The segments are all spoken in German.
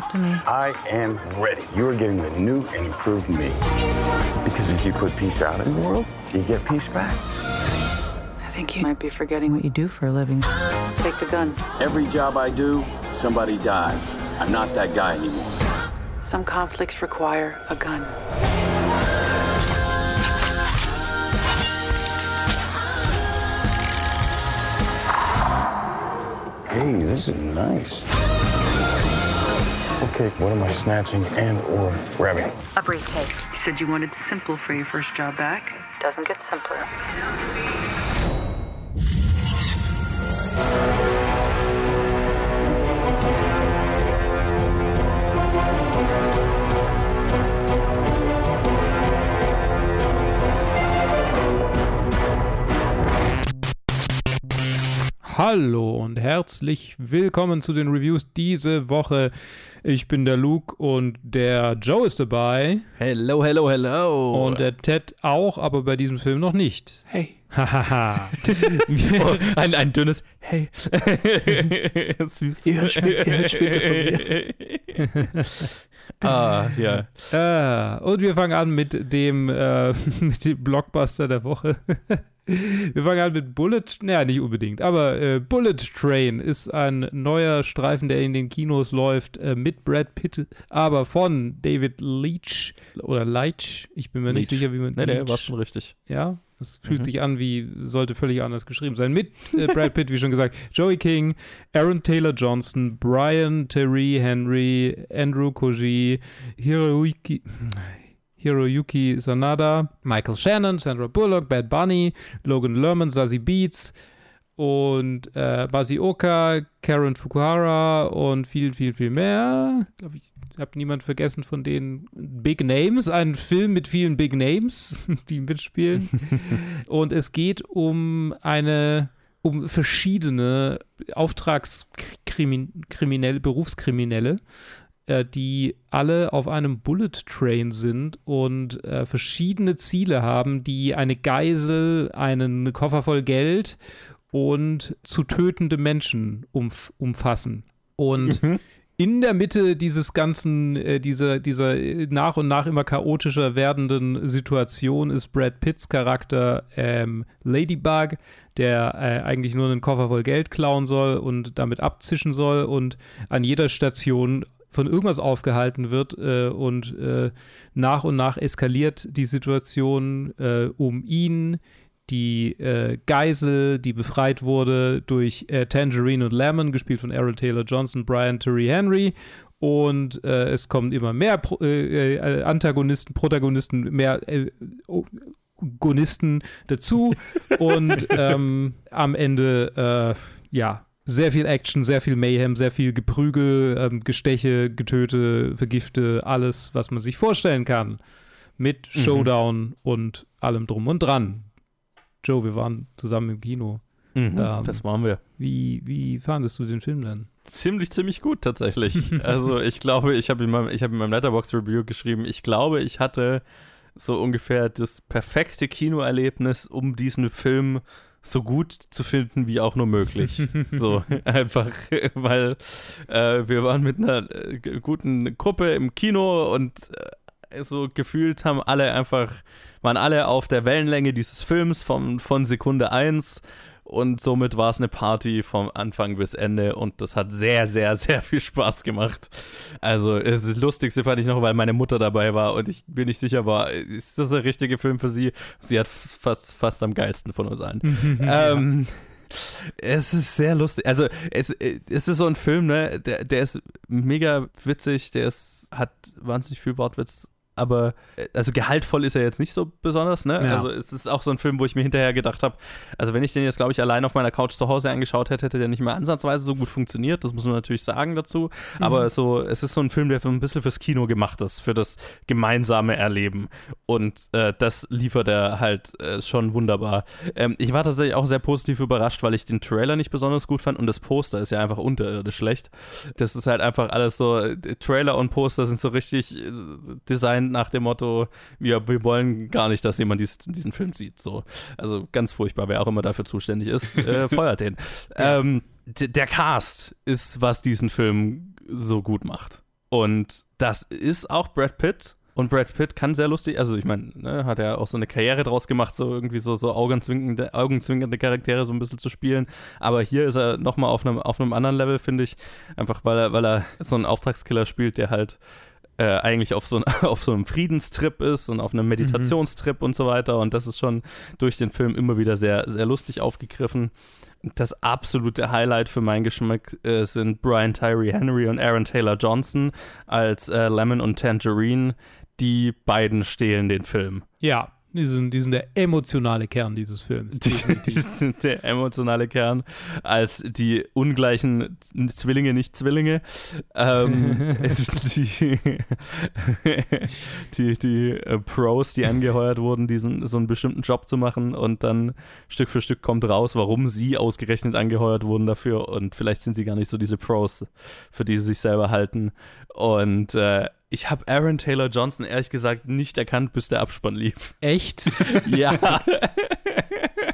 talk to me? I am ready. You are getting the new and improved me. Because if you put peace out in the world, you get peace back. I think you might be forgetting what you do for a living. Take the gun. Every job I do, somebody dies. I'm not that guy anymore. Some conflicts require a gun. Hey, this is nice. Okay, what am I snatching and or grabbing? A briefcase. You said you wanted simple for your first job back. Doesn't get simpler. Hallo und herzlich willkommen zu den Reviews diese Woche. Ich bin der Luke und der Joe ist dabei. Hello, hello, hello. Und der Ted auch, aber bei diesem Film noch nicht. hey. Hahaha. Oh, ein, ein dünnes Hey. Süß. Ihr hört, spä ihr hört später von mir. ah, ja. äh, und wir fangen an mit dem, äh, mit dem Blockbuster der Woche. Wir fangen an mit Bullet, naja, nicht unbedingt, aber äh, Bullet Train ist ein neuer Streifen, der in den Kinos läuft, äh, mit Brad Pitt, aber von David Leach oder Leitch, ich bin mir nicht Leach. sicher, wie man Nee, nee, Leach- war schon richtig. Ja, das fühlt Mhm. sich an wie, sollte völlig anders geschrieben sein. Mit äh, Brad Pitt, wie schon gesagt, Joey King, Aaron Taylor Johnson, Brian Terry Henry, Andrew Koji, Hiroyuki, Hiroyuki Sanada, Michael Shannon, Sandra Bullock, Bad Bunny, Logan Lerman, Zazie Beats und äh, Basi Oka, Karen Fukuhara und viel, viel, viel mehr. Ich glaube, ich habe niemand vergessen von den Big Names. Ein Film mit vielen Big Names, die mitspielen. und es geht um eine, um verschiedene Auftragskriminelle, Berufskriminelle, äh, die alle auf einem Bullet Train sind und äh, verschiedene Ziele haben, die eine Geisel, einen Koffer voll Geld und zu tötende Menschen umf umfassen. Und in der Mitte dieses ganzen, äh, dieser, dieser nach und nach immer chaotischer werdenden Situation ist Brad Pitts Charakter ähm, Ladybug, der äh, eigentlich nur einen Koffer voll Geld klauen soll und damit abzischen soll und an jeder Station von irgendwas aufgehalten wird äh, und äh, nach und nach eskaliert die Situation äh, um ihn, die äh, Geisel, die befreit wurde durch äh, Tangerine und Lemon, gespielt von Aaron Taylor Johnson, Brian Terry Henry. Und äh, es kommen immer mehr Pro Antagonisten, Protagonisten, mehr äh, O- Gonisten dazu. und ähm, am Ende, äh, ja, sehr viel Action, sehr viel Mayhem, sehr viel Geprügel, ähm, Gesteche, Getöte, Vergifte, alles, was man sich vorstellen kann. Mit Showdown und allem drum und dran. Joe, wir waren zusammen im Kino. Mhm, Ähm, das waren wir. Wie, wie fandest du den Film denn? Ziemlich, ziemlich gut tatsächlich. also ich glaube, ich habe in meinem, ich habe in meinem Letterbox-Review geschrieben, ich glaube, ich hatte so ungefähr das perfekte Kinoerlebnis, um diesen Film so gut zu finden, wie auch nur möglich. so einfach, weil äh, wir waren mit einer äh, guten Gruppe im Kino und äh, so gefühlt haben alle einfach, waren alle auf der Wellenlänge dieses Films vom, von Sekunde 1 und somit war es eine Party vom Anfang bis Ende und das hat sehr, sehr, sehr viel Spaß gemacht. Also es ist das Lustigste fand ich noch, weil meine Mutter dabei war und ich bin nicht sicher war, ist das der richtige Film für sie? Sie hat fast, fast am geilsten von uns allen. ähm, es ist sehr lustig. Also es, es ist so ein Film, ne, der, der ist mega witzig, der ist, hat wahnsinnig viel Wortwitz, aber äh, also gehaltvoll ist er jetzt nicht so besonders, ne? Ja. Also es ist auch so ein Film, wo ich mir hinterher gedacht habe, also wenn ich den jetzt, glaube ich, allein auf meiner Couch zu Hause angeschaut hätte, hätte der nicht mehr ansatzweise so gut funktioniert. Das muss man natürlich sagen dazu. Aber so, es ist so ein Film, der für ein bisschen fürs Kino gemacht ist, für das gemeinsame Erleben. Und äh, das liefert er halt äh, schon wunderbar. Ähm, ich war tatsächlich auch sehr positiv überrascht, weil ich den Trailer nicht besonders gut fand und das Poster ist ja einfach unterirdisch schlecht. Das ist halt einfach alles so, äh, Trailer und Poster sind so richtig äh, designt nach dem Motto, wir, wir wollen gar nicht, dass jemand dies, diesen Film sieht. So. Also ganz furchtbar, wer auch immer dafür zuständig ist, äh, feuert den. Ähm, der Cast ist, was diesen Film so gut macht. Und das ist auch Brad Pitt. Und Brad Pitt kann sehr lustig, also ich meine, ne, hat er auch so eine Karriere draus gemacht, so irgendwie so, so augenzwinkernde, augenzwinkernde Charaktere so ein bisschen zu spielen. Aber hier ist er nochmal auf einem, auf einem anderen Level, finde ich. Einfach weil er, weil er so einen Auftragskiller spielt, der halt äh, eigentlich auf so, ein, auf so einem Friedenstrip ist und auf einem Meditationstrip mhm. und so weiter. Und das ist schon durch den Film immer wieder sehr, sehr lustig aufgegriffen. Das absolute Highlight für meinen Geschmack äh, sind Brian Tyree Henry und Aaron Taylor Johnson als äh, Lemon und Tangerine die beiden stehlen den Film. Ja, die sind, die sind der emotionale Kern dieses Films. Die, sind der emotionale Kern als die ungleichen Zwillinge, nicht Zwillinge. Ähm, die, die, die äh, Pros, die angeheuert wurden, diesen, so einen bestimmten Job zu machen und dann Stück für Stück kommt raus, warum sie ausgerechnet angeheuert wurden dafür und vielleicht sind sie gar nicht so diese Pros, für die sie sich selber halten. Und äh, ich habe Aaron Taylor Johnson ehrlich gesagt nicht erkannt, bis der Abspann lief. Echt? ja.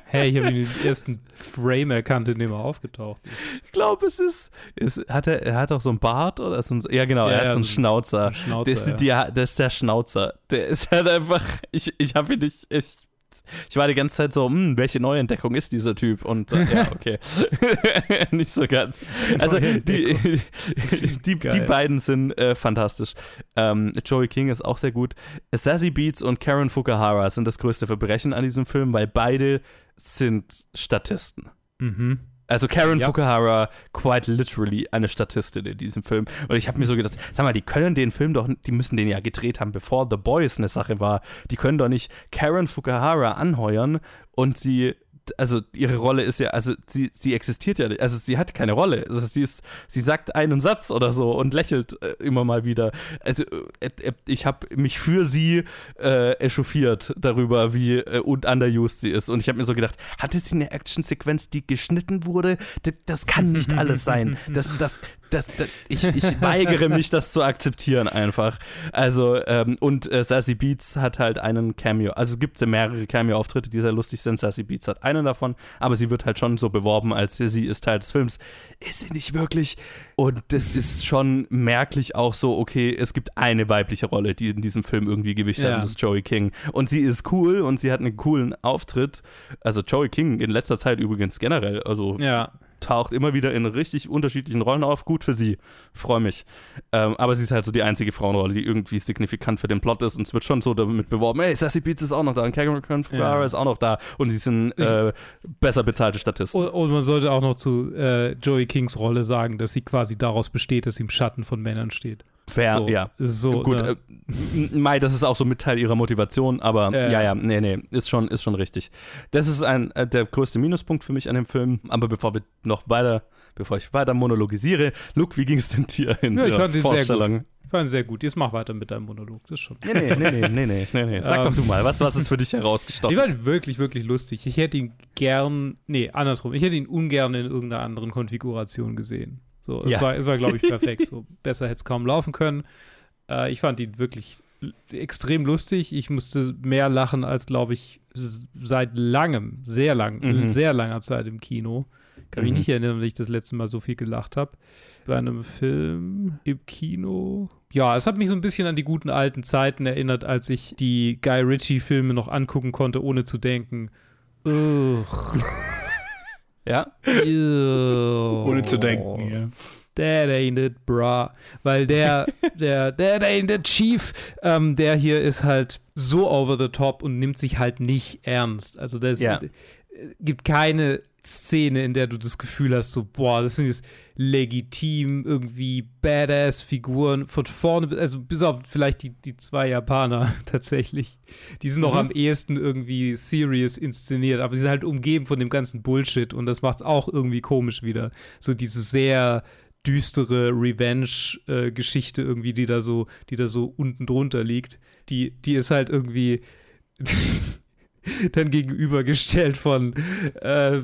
hey, ich habe ihn den ersten Frame erkannt, in dem er aufgetaucht ist. Ich glaube, es ist, ist hat er, er hat auch so einen Bart oder so ein, ja genau, ja, er hat ja, so einen so Schnauzer. Schnauzer das, ja. die, das ist der Schnauzer. Der ist halt einfach, ich, ich habe ihn nicht, ich ich war die ganze Zeit so, hm, welche Neuentdeckung ist dieser Typ? Und äh, ja, okay. Nicht so ganz. Also die, die, die beiden sind äh, fantastisch. Ähm, Joey King ist auch sehr gut. Sassy Beats und Karen Fukuhara sind das größte Verbrechen an diesem Film, weil beide sind Statisten. Mhm. Also Karen ja. Fukuhara, quite literally eine Statistin in diesem Film. Und ich habe mir so gedacht, sag mal, die können den Film doch, die müssen den ja gedreht haben, bevor The Boys eine Sache war. Die können doch nicht Karen Fukuhara anheuern und sie also ihre Rolle ist ja, also sie, sie existiert ja nicht, also sie hat keine Rolle. Also sie ist, sie sagt einen Satz oder so und lächelt äh, immer mal wieder. Also äh, äh ich habe mich für sie äh, echauffiert darüber, wie äh, und underused sie ist. Und ich habe mir so gedacht, hatte sie eine Actionsequenz, die geschnitten wurde? Das, das kann nicht alles sein. Das, das, das, das, ich, ich weigere mich, das zu akzeptieren einfach. Also, ähm, und äh, Sassy Beats hat halt einen Cameo. Also es gibt ja mehrere Cameo-Auftritte, die sehr lustig sind. Sassy Beats hat einen davon, aber sie wird halt schon so beworben, als sie ist Teil des Films. Ist sie nicht wirklich? Und das ist schon merklich auch so, okay, es gibt eine weibliche Rolle, die in diesem Film irgendwie Gewicht ja. hat, und das ist Joey King. Und sie ist cool und sie hat einen coolen Auftritt. Also Joey King in letzter Zeit übrigens generell, also ja taucht immer wieder in richtig unterschiedlichen Rollen auf. Gut für sie. Freue mich. Ähm, aber sie ist halt so die einzige Frauenrolle, die irgendwie signifikant für den Plot ist. Und es wird schon so damit beworben: hey, Sassy Beats ist auch noch da und Cameron Fugara ja. ist auch noch da. Und sie sind äh, besser bezahlte Statisten. Und, und, man sollte auch noch zu äh, Joey Kings Rolle sagen, dass sie quasi daraus besteht, dass sie im Schatten von Männern steht. Fair, so, ja. So, Gut, ne? äh, Mai, das ist auch so mit Teil ihrer Motivation, aber äh. ja, ja, nee, nee, ist schon, ist schon richtig. Das ist ein, äh, der größte Minuspunkt für mich an dem Film, aber bevor wir noch weiter, bevor ich weiter monologisiere, Luke, wie ging es denn dir in ja, der Vorstellung? Ich fand sehr gut. Jetzt mach weiter mit deinem Monolog. Das ist schon. Nee, nee, nee, nee, nee, nee, nee, nee. Sag ähm, doch du mal, was, was ist für dich herausgestochen? Ich fand wirklich, wirklich lustig. Ich hätte ihn gern, nee, andersrum. Ich hätte ihn ungern in irgendeiner anderen Konfiguration gesehen. So, es ja. war, es war glaube ich, perfekt. So, besser hätte es kaum laufen können. Äh, ich fand ihn wirklich extrem lustig. Ich musste mehr lachen als, glaube ich, seit langem, sehr lang, mhm. sehr langer Zeit im Kino. Kann mich mhm. nicht erinnern, wenn ich das letzte Mal so viel gelacht habe. Bei einem Film im Kino. Ja, es hat mich so ein bisschen an die guten alten Zeiten erinnert, als ich die Guy Ritchie-Filme noch angucken konnte, ohne zu denken. Ugh. Ja? Ohne zu denken, ja. That ain't it, bra. Weil der, der, that ain't it, Chief, ähm, der hier ist halt so over the top und nimmt sich halt nicht ernst. Also das ja. gibt keine Szene, in der du das Gefühl hast, so, boah, das sind jetzt legitim, irgendwie badass Figuren von vorne, also bis auf vielleicht die, die zwei Japaner tatsächlich. Die sind mhm. noch am ehesten irgendwie serious inszeniert, aber sie sind halt umgeben von dem ganzen Bullshit und das macht es auch irgendwie komisch wieder. So diese sehr düstere Revenge-Geschichte äh, irgendwie, die da so, die da so unten drunter liegt. Die, die ist halt irgendwie. dann gegenübergestellt von äh,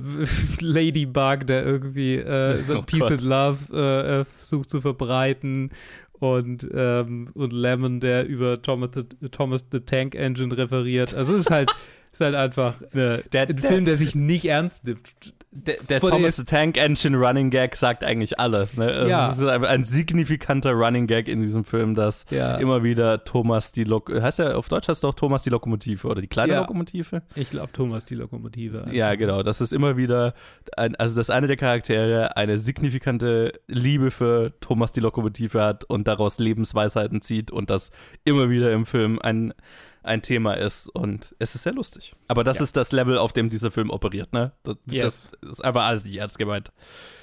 Ladybug, der irgendwie äh, oh Peace Gott. and Love äh, äh, versucht zu verbreiten und, ähm, und Lemon, der über Thomas the, Thomas the Tank Engine referiert. Also es ist halt ist halt einfach äh, Der- ein der- Film, der sich nicht ernst nimmt. Der, der Thomas the Tank Engine Running Gag sagt eigentlich alles. Ne? Also Ja. Es ist ein, ein signifikanter Running Gag in diesem Film, dass Ja. immer wieder Thomas die Lok heißt er auf Deutsch heißt er auch Thomas die Lokomotive oder die kleine Ja. Lokomotive? Ich glaube, Thomas die Lokomotive. Ja, genau. Das ist immer wieder, ein, also dass eine der Charaktere eine signifikante Liebe für Thomas die Lokomotive hat und daraus Lebensweisheiten zieht und das immer wieder im Film ein, ein Thema ist und es ist sehr lustig. Aber das Ja. ist das Level, auf dem dieser Film operiert, ne? Das, Yes. das ist einfach alles nicht ernst gemeint.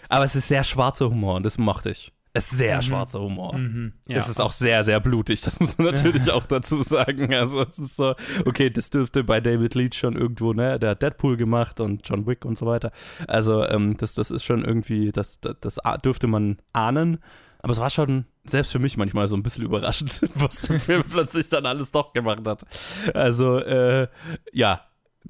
Aber es ist sehr schwarzer Humor und das mochte ich. Es ist sehr Mhm. schwarzer Humor. Mhm. ja. Es ist auch sehr, sehr blutig, das muss man natürlich auch dazu sagen. Also es ist so, okay, das dürfte bei David Leach schon irgendwo, ne, der hat Deadpool gemacht und John Wick und so weiter. Also ähm, das, das ist schon irgendwie, das, das, das dürfte man ahnen. Aber es war schon selbst für mich manchmal so ein bisschen überraschend, was der Film plötzlich dann alles doch gemacht hat. Also, äh, ja,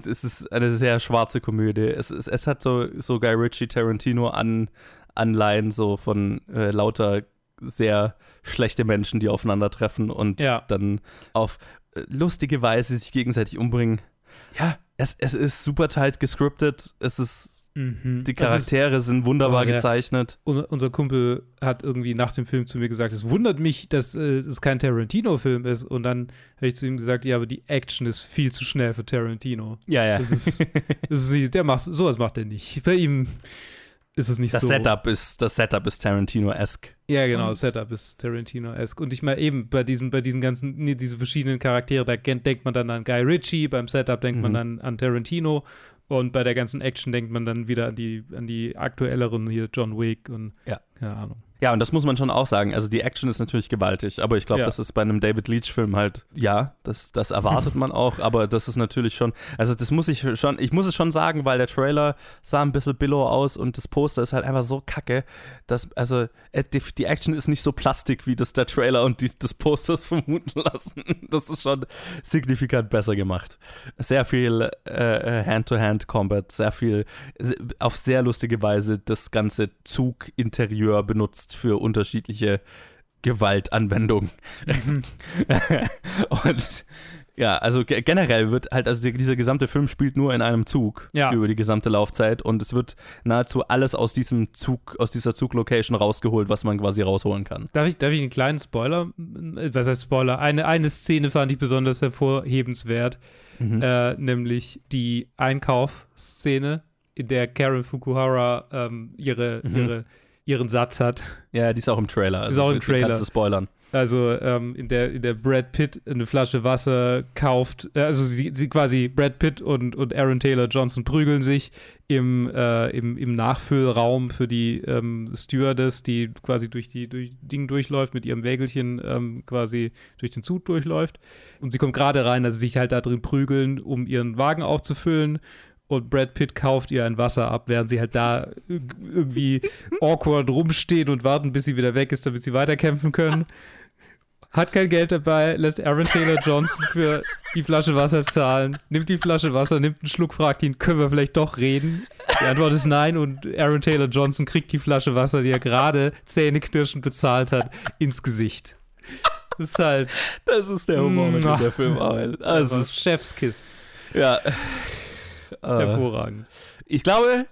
es ist eine sehr schwarze Komödie. Es, es, es hat so, so Guy Ritchie Tarantino an, Anleihen so von äh, lauter sehr schlechte Menschen, die aufeinandertreffen und Ja. dann auf äh, lustige Weise sich gegenseitig umbringen. Ja, es, es ist super tight gescriptet. Es ist, Mhm. die Das ist- Charaktere sind wunderbar Oh, der- gezeichnet. unser, unser Kumpel hat irgendwie nach dem Film zu mir gesagt, es wundert mich, dass äh, es kein Tarantino-Film ist. Und dann habe ich zu ihm gesagt, ja, aber die Action ist viel zu schnell für Tarantino. Ja, ja. Das ist, das ist der macht, sowas macht er nicht. Bei ihm ist es nicht Das so. Setup ist, das Setup ist Tarantino-esque. Ja, genau, das Setup ist Tarantino-esque. Und ich meine, eben bei diesen, bei diesen ganzen, nee, diese verschiedenen Charaktere, da denkt man dann an Guy Ritchie, beim Setup denkt man Mhm. dann an Tarantino und bei der ganzen Action denkt man dann wieder an die, an die aktuelleren hier, John Wick und Ja. Keine Ahnung. Ja, und das muss man schon auch sagen. Also die Action ist natürlich gewaltig, aber ich glaube, Ja. das ist bei einem David Leach-Film halt, ja, das, das erwartet man auch, aber das ist natürlich schon, also das muss ich schon, ich muss es schon sagen, weil der Trailer sah ein bisschen billow aus und das Poster ist halt einfach so kacke, dass, also äh, die, die Action ist nicht so plastik, wie das der Trailer und die, des Posters vermuten lassen. Das ist schon signifikant besser gemacht. Sehr viel äh, Hand-to-Hand-Combat, sehr viel, auf sehr lustige Weise das ganze Zuginterieur benutzt für unterschiedliche Gewaltanwendungen. Und ja, also ge- generell wird halt, also dieser gesamte Film spielt nur in einem Zug Ja. über die gesamte Laufzeit und es wird nahezu alles aus diesem Zug, aus dieser Zuglocation rausgeholt, was man quasi rausholen kann. Darf ich, darf ich einen kleinen Spoiler? äh, Was heißt Spoiler? Eine, eine Szene fand ich besonders hervorhebenswert, Mhm. äh, nämlich die Einkaufsszene, in der Karen Fukuhara ähm, ihre, Mhm. ihre, ihren Satz hat. Ja, die ist auch im Trailer. Also Ist auch im die Trailer. Kannst du spoilern. Also ähm, in, der, in der Brad Pitt eine Flasche Wasser kauft, äh, also sie, sie quasi Brad Pitt und, und Aaron Taylor Johnson prügeln sich im, äh, im, im Nachfüllraum für die ähm, Stewardess, die quasi durch die durch Ding durchläuft, mit ihrem Wägelchen ähm, quasi durch den Zug durchläuft. Und sie kommt gerade rein, dass sie sich halt da drin prügeln, um ihren Wagen aufzufüllen. Und Brad Pitt kauft ihr ein Wasser ab, während sie halt da irg- irgendwie awkward rumstehen und warten, bis sie wieder weg ist, damit sie weiterkämpfen können. Hat kein Geld dabei, lässt Aaron Taylor Johnson für die Flasche Wasser zahlen, nimmt die Flasche Wasser, nimmt einen Schluck, fragt ihn, können wir vielleicht doch reden? Die Antwort ist nein und Aaron Taylor Johnson kriegt die Flasche Wasser, die er gerade zähneknirschend bezahlt hat, ins Gesicht. Das ist halt Das ist der Humor, mit dem der Film arbeitet. Also, Chefskiss. ja. Äh, Hervorragend. ich glaube,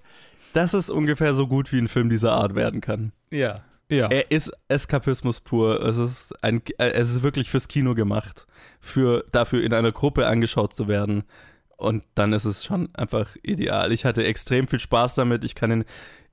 das ist ungefähr so gut, wie ein Film dieser Art werden kann. Ja. Ja. Er ist Eskapismus pur. Es ist, ein, äh, es ist wirklich fürs Kino gemacht, für, dafür in einer Gruppe angeschaut zu werden. Und dann ist es schon einfach ideal. Ich hatte extrem viel Spaß damit. Ich kann ihn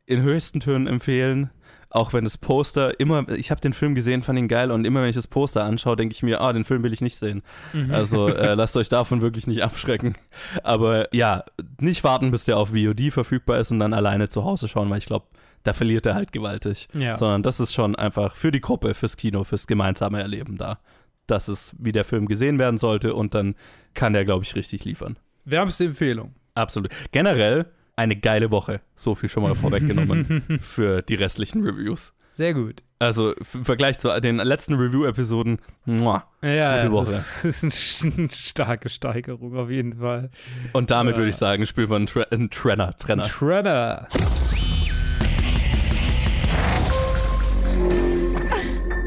in höchsten Tönen empfehlen. Auch wenn das Poster immer, ich habe den Film gesehen, fand ihn geil und immer wenn ich das Poster anschaue, denke ich mir, ah, den Film will ich nicht sehen. Also äh, lasst euch davon wirklich nicht abschrecken. Aber ja, nicht warten, bis der auf VOD verfügbar ist und dann alleine zu Hause schauen, weil ich glaube, da verliert er halt gewaltig. Ja. Sondern das ist schon einfach für die Gruppe, fürs Kino, fürs gemeinsame Erleben da. Das ist, wie der Film gesehen werden sollte und dann kann der, glaube ich, richtig liefern. Wärmste Empfehlung. Absolut. Generell eine geile Woche. So viel schon mal vorweggenommen für die restlichen Reviews. Sehr gut. Also im Vergleich zu den letzten Review-Episoden. Ja, Gute ja, Woche. Das ist eine, starke Steigerung auf jeden Fall. Und damit Ja. würde ich sagen, spielen wir einen, Tre einen Trenner. Trenner. Shredder.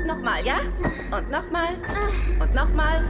Nochmal, ja? Und nochmal. Und nochmal.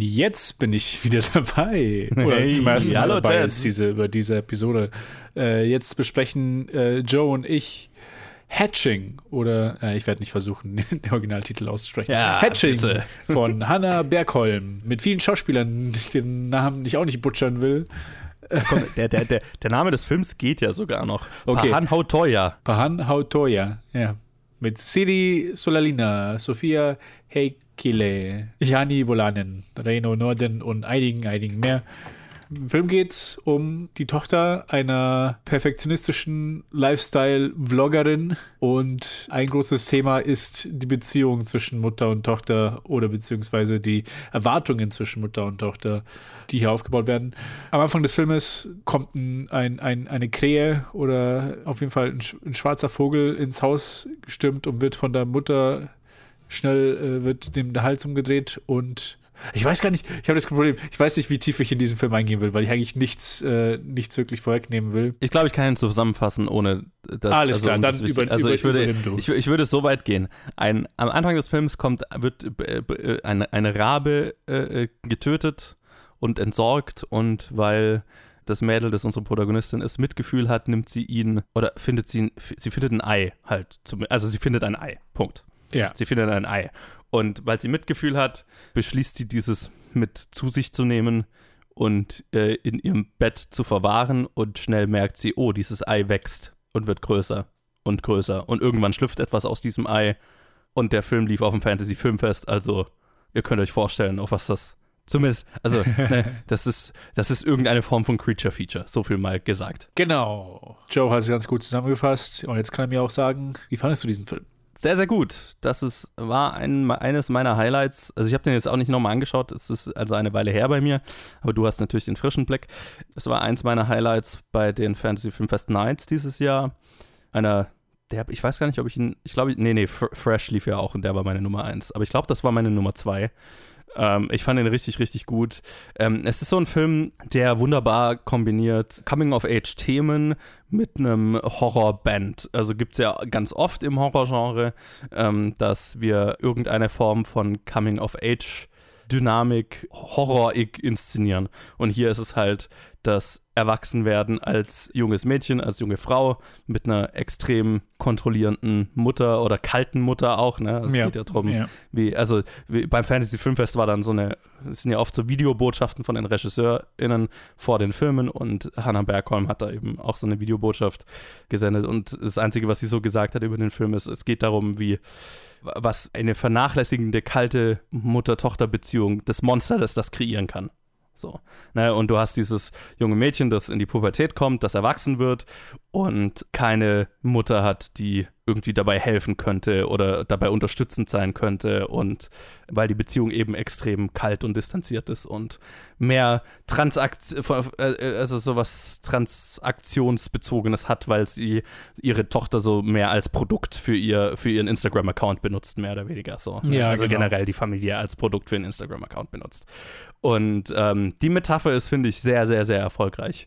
Jetzt bin ich wieder dabei. Oder Hey, zum ersten Mal hallo, dabei ist diese, über diese Episode. Äh, jetzt besprechen äh, Joe und ich Hatching oder äh, ich werde nicht versuchen, den Originaltitel auszusprechen. Ja, Hatching bitte. von Hannah Bergholm mit vielen Schauspielern, den Namen ich auch nicht butchern will. Komm, der, der, der, der Name des Films geht ja sogar noch. Okay. Pahan Hautoya. Pahan Hautoya, ja. Mit Siri Solalina, Sophia Heikile, Jani Bolanen, Reino Norden und einigen, einigen mehr. Im Film geht es um die Tochter einer perfektionistischen Lifestyle-Vloggerin und ein großes Thema ist die Beziehung zwischen Mutter und Tochter oder beziehungsweise die Erwartungen zwischen Mutter und Tochter, die hier aufgebaut werden. Am Anfang des Filmes kommt ein, ein, ein, eine Krähe oder auf jeden Fall ein, ein schwarzer Vogel ins Haus gestürmt und wird von der Mutter schnell äh, wird dem der Hals umgedreht und ich weiß gar nicht, ich habe das Problem, ich weiß nicht, wie tief ich in diesen Film eingehen will, weil ich eigentlich nichts, äh, nichts wirklich vorwegnehmen will. Ich glaube, ich kann ihn zusammenfassen, ohne das. Alles klar, um dann über- also über- ich würde, ich, ich würde so weit gehen. Ein, am Anfang des Films kommt, wird äh, äh, eine, eine Rabe äh, getötet und entsorgt und weil das Mädel, das unsere Protagonistin ist, Mitgefühl hat, nimmt sie ihn oder findet sie, sie findet ein Ei halt. Zum, also sie findet ein Ei. Punkt. Ja. Sie findet ein Ei. Und weil sie Mitgefühl hat, beschließt sie, dieses mit zu sich zu nehmen und äh, in ihrem Bett zu verwahren. Und schnell merkt sie, oh, dieses Ei wächst und wird größer und größer. Und irgendwann schlüpft etwas aus diesem Ei. Und der Film lief auf dem Fantasy-Filmfest. Also, ihr könnt euch vorstellen, auf was das. Zumindest, also, ne, das ist, das ist irgendeine Form von Creature-Feature. So viel mal gesagt. Genau. Joe hat es ganz gut zusammengefasst und jetzt kann er mir auch sagen, wie fandest du diesen Film? Sehr, sehr gut. Das ist, war ein, eines meiner Highlights. Also ich habe den jetzt auch nicht nochmal angeschaut. Es ist also eine Weile her bei mir. Aber du hast natürlich den frischen Blick. Es war eins meiner Highlights bei den Fantasy Filmfest Nights dieses Jahr. Einer, der, ich weiß gar nicht, ob ich ihn, ich glaube, nee, nee, Fr- Fresh lief ja auch und der war meine Nummer eins. Aber ich glaube, das war meine Nummer zwei. Ähm, ich fand ihn richtig, richtig gut. Ähm, es ist so ein Film, der wunderbar kombiniert Coming-of-Age-Themen mit einem Horrorband. Also gibt es ja ganz oft im Horrorgenre, ähm, dass wir irgendeine Form von Coming-of-Age Dynamik, Horrorig inszenieren. Und hier ist es halt das Erwachsenwerden als junges Mädchen, als junge Frau mit einer extrem kontrollierenden Mutter oder kalten Mutter auch. Ne? Es geht ja darum, ja. wie, also wie beim Fantasy Filmfest war dann so eine, es sind ja oft so Videobotschaften von den RegisseurInnen vor den Filmen und Hannah Bergholm hat da eben auch so eine Videobotschaft gesendet und das Einzige, was sie so gesagt hat über den Film ist, es geht darum, wie was eine vernachlässigende, kalte Mutter-Tochter-Beziehung, das Monster, das das kreieren kann. So. Ne, und du hast dieses junge Mädchen, das in die Pubertät kommt, das erwachsen wird und keine Mutter hat, die irgendwie dabei helfen könnte oder dabei unterstützend sein könnte und weil die Beziehung eben extrem kalt und distanziert ist und mehr Transakt äh, also sowas Transaktionsbezogenes hat, weil sie ihre Tochter so mehr als Produkt für ihr für ihren Instagram Account benutzt, mehr oder weniger so. Ja, also genau. generell die Familie als Produkt für einen Instagram Account benutzt. Und ähm, die Metapher ist finde ich sehr sehr sehr erfolgreich.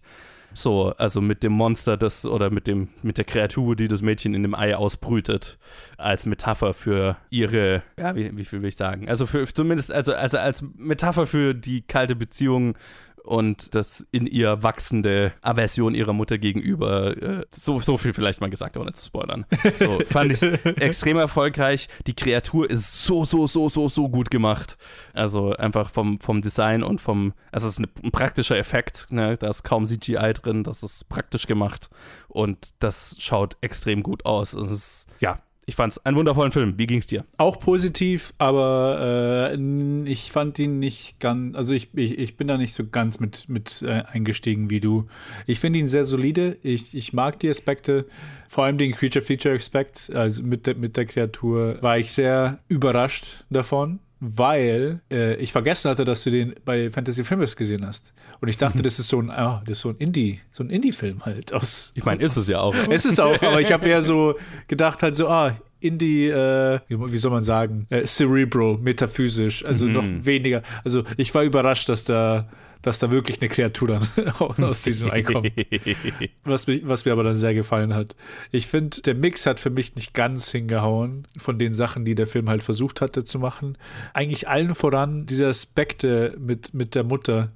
So, also mit dem Monster, das oder mit dem mit der Kreatur, die das Mädchen in dem Ei ausbrütet, als Metapher für ihre, ja, wie, wie viel will ich sagen? Also für zumindest, also, also als Metapher für die kalte Beziehung und das in ihr wachsende Aversion ihrer Mutter gegenüber. Äh, so, so viel vielleicht mal gesagt, ohne zu spoilern. So, fand ich extrem erfolgreich. Die Kreatur ist so, so, so, so, so gut gemacht. Also einfach vom, vom Design und vom, also es ist ein praktischer Effekt, ne? da ist kaum CGI drin, das ist praktisch gemacht und das schaut extrem gut aus. Es ist, ja, ich fand es einen wundervollen Film. Wie ging's dir? Auch positiv, aber äh, ich fand ihn nicht ganz, also ich, ich, ich bin da nicht so ganz mit, mit äh, eingestiegen wie du. Ich finde ihn sehr solide. Ich, ich mag die Aspekte, vor allem den Creature-Feature-Aspekt, also mit der, mit der Kreatur, war ich sehr überrascht davon. Weil äh, ich vergessen hatte, dass du den bei Fantasy Filmfest gesehen hast. Und ich dachte, das ist so ein, ah, das ist so ein Indie, so ein Indie-Film halt aus Ich meine, ist es ja auch. es ist auch, aber ich habe eher so gedacht, halt so, ah, in die, äh, wie, soll man sagen, äh, cerebral, metaphysisch, also Mhm. noch weniger. Also ich war überrascht, dass da, dass da wirklich eine Kreatur dann aus diesem Ei kommt. Was, mich, was mir aber dann sehr gefallen hat. Ich finde, der Mix hat für mich nicht ganz hingehauen von den Sachen, die der Film halt versucht hatte zu machen. Eigentlich allen voran diese Aspekte mit, mit der Mutter,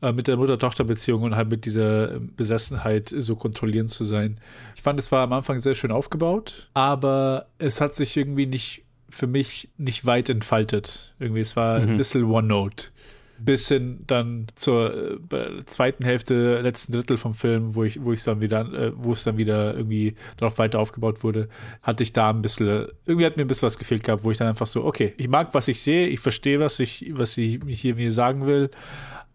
äh, mit der Mutter-Tochter-Beziehung und halt mit dieser Besessenheit so kontrollierend zu sein. Ich fand, es war am Anfang sehr schön aufgebaut, aber es hat sich irgendwie nicht für mich nicht weit entfaltet. Irgendwie, es war ein bisschen One-Note bis hin dann zur äh, zweiten Hälfte, letzten Drittel vom Film, wo ich, wo ich dann wieder, äh, wo es dann wieder irgendwie darauf weiter aufgebaut wurde, hatte ich da ein bisschen, irgendwie hat mir ein bisschen was gefehlt gehabt, wo ich dann einfach so, okay, ich mag, was ich sehe, ich verstehe, was ich, was sie hier mir sagen will,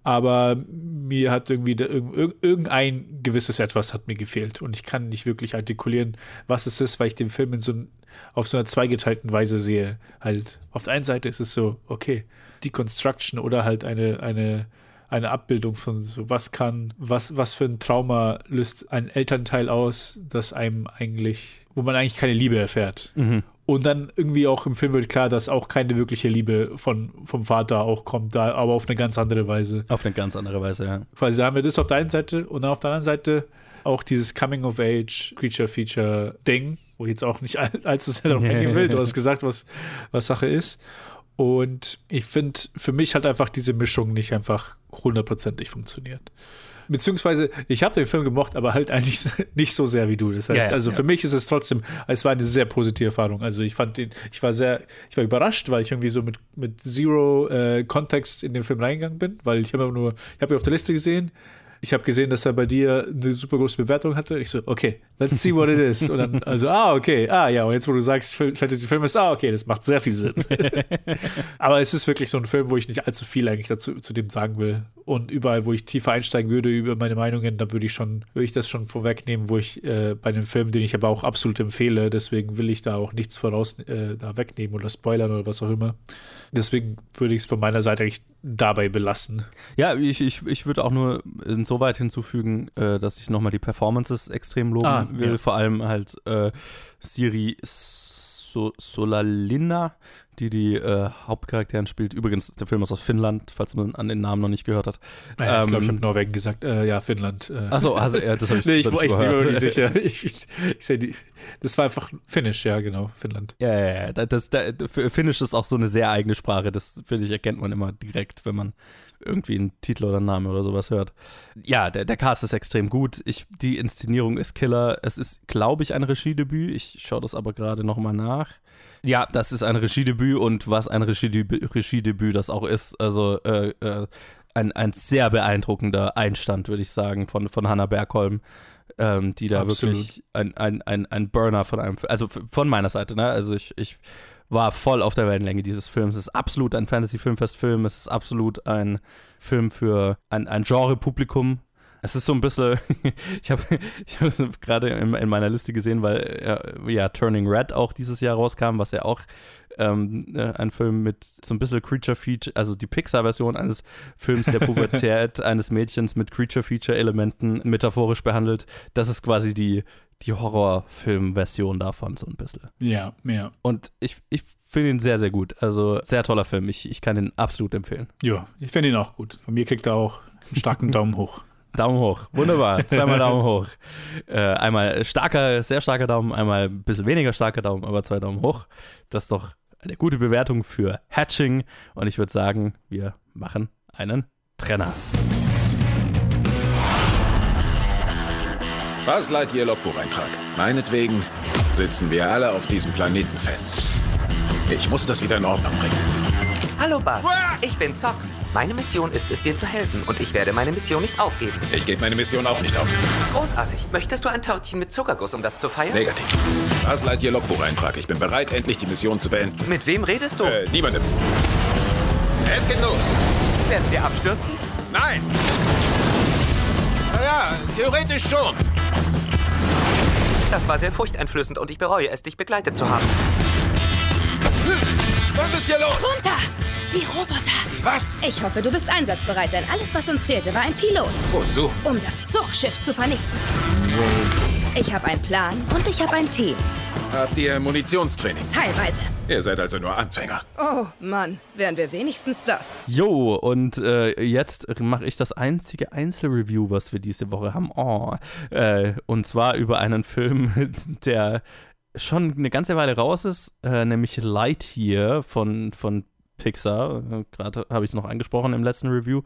aber mir hat irgendwie da, irg- irg- irgendein gewisses Etwas hat mir gefehlt und ich kann nicht wirklich artikulieren, was es ist, weil ich den Film in so auf so einer zweigeteilten Weise sehe. Halt, auf der einen Seite ist es so, okay, Deconstruction oder halt eine, eine, eine Abbildung von so, was kann, was, was für ein Trauma löst ein Elternteil aus, das einem eigentlich, wo man eigentlich keine Liebe erfährt. Und dann irgendwie auch im Film wird klar, dass auch keine wirkliche Liebe von, vom Vater auch kommt, da, aber auf eine ganz andere Weise. Auf eine ganz andere Weise, ja. Quasi da haben wir das auf der einen Seite und dann auf der anderen Seite auch dieses Coming-of-Age-Creature-Feature-Ding, wo ich jetzt auch nicht all, allzu sehr darauf eingehen will. Du hast gesagt, was, was Sache ist. Und ich finde, für mich hat einfach diese Mischung nicht einfach hundertprozentig funktioniert. Beziehungsweise, ich habe den Film gemocht, aber halt eigentlich nicht so sehr wie du. Das heißt, Ja, ja, also ja. für mich ist es trotzdem, es war eine sehr positive Erfahrung. Also ich fand den, ich war sehr, ich war überrascht, weil ich irgendwie so mit, mit Zero äh, Kontext in den Film reingegangen bin, weil ich habe nur, ich habe ihn auf der Liste gesehen. Ich habe gesehen, dass er bei dir eine super große Bewertung hatte. Ich so, okay, let's see what it is. Und dann, also, ah, okay, ah, ja, und jetzt, wo du sagst, Fil- Fantasy-Film ist, ah, okay, das macht sehr viel Sinn. Aber es ist wirklich so ein Film, wo ich nicht allzu viel eigentlich dazu zu dem sagen will. Und überall, wo ich tiefer einsteigen würde über meine Meinungen, da würde ich schon, würde ich das schon vorwegnehmen, wo ich äh, bei einem Film, den ich aber auch absolut empfehle, deswegen will ich da auch nichts voraus äh, da wegnehmen oder spoilern oder was auch immer. Deswegen würde ich es von meiner Seite eigentlich dabei belassen. Ja, ich, ich, ich würde auch nur insoweit hinzufügen, äh, dass ich nochmal die Performances extrem loben Ah, will. ja. Vor allem halt äh, Siri so Solalina, die die äh, Hauptcharakteren spielt. Übrigens, der Film ist aus Finnland, falls man an den Namen noch nicht gehört hat. Naja, ich glaube, ich Ähm, habe Norwegen gesagt. Äh, ja, Finnland. Äh. Achso, also, ja, das habe ich, Nee, ich, das ich, ich bin mir nicht sicher. Ich, ich, ich sehe die. Das war einfach Finnisch, ja, genau, Finnland. Ja, ja, ja. Das, das, Finnisch ist auch so eine sehr eigene Sprache. Das, finde ich, erkennt man immer direkt, wenn man irgendwie einen Titel oder einen Namen oder sowas hört. Ja, der, der Cast ist extrem gut. Ich, die Inszenierung ist Killer. Es ist, glaube ich, ein Regiedebüt. Ich schaue das aber gerade nochmal nach. Ja, das ist ein Regiedebüt und was ein Regiedebüt, Regiedebüt das auch ist, also äh, äh, ein, ein sehr beeindruckender Einstand, würde ich sagen, von, von Hannah Bergholm, ähm, die da Absolut. wirklich ein, ein, ein, ein Burner von einem, also von meiner Seite, ne? Also ich, ich war voll auf der Wellenlänge dieses Films. Es ist absolut ein Fantasy-Filmfest-Film. Es ist absolut ein Film für ein, ein Genre-Publikum. Es ist so ein bisschen, ich habe ich hab gerade in, in meiner Liste gesehen, weil äh, ja Turning Red auch dieses Jahr rauskam, was ja auch ähm, äh, ein Film mit so ein bisschen Creature-Feature, also die Pixar-Version eines Films der Pubertät eines Mädchens mit Creature-Feature-Elementen metaphorisch behandelt. Das ist quasi die, die Horrorfilm-Version davon, so ein bisschen. Ja, ja. Und ich, ich finde ihn sehr, sehr gut. Also sehr toller Film. Ich, ich kann ihn absolut empfehlen. Ja, ich finde ihn auch gut. Von mir kriegt er auch einen starken Daumen hoch. Daumen hoch. Wunderbar. Zweimal Daumen hoch. Äh, einmal starker, sehr starker Daumen, einmal ein bisschen weniger starker Daumen, aber zwei Daumen hoch. Das ist doch eine gute Bewertung für Hatching. Und ich würde sagen, wir machen einen Trenner. Was Lightyear Logbucheintrag? Meinetwegen sitzen wir alle auf diesem Planeten fest. Ich muss das wieder in Ordnung bringen. Hallo Buzz, ich bin Sox. Meine Mission ist es, dir zu helfen und ich werde meine Mission nicht aufgeben. Ich gebe meine Mission auch nicht auf. Großartig. Möchtest du ein Törtchen mit Zuckerguss, um das zu feiern? Negativ. Was Lightyear Logbucheintrag? Ich bin bereit, endlich die Mission zu beenden. Mit wem redest du? Äh, niemandem. Es geht los. Werden wir abstürzen? Nein! Naja, theoretisch schon. Das war sehr furchteinflößend und ich bereue es, dich begleitet zu haben. Was ist hier los? Runter! Die Roboter! Was? Ich hoffe, du bist einsatzbereit, denn alles, was uns fehlte, war ein Pilot, Wozu? um das Zugschiff zu vernichten. Ich habe einen Plan und ich habe ein Team. Habt ihr Munitionstraining? Teilweise. Ihr seid also nur Anfänger. Oh Mann, wären wir wenigstens das. Jo, und äh, jetzt mache ich das einzige Einzelreview, was wir diese Woche haben. Oh, äh, und zwar über einen Film, der schon eine ganze Weile raus ist, äh, nämlich Lightyear von, von Pixar. Gerade habe ich es noch angesprochen im letzten Review.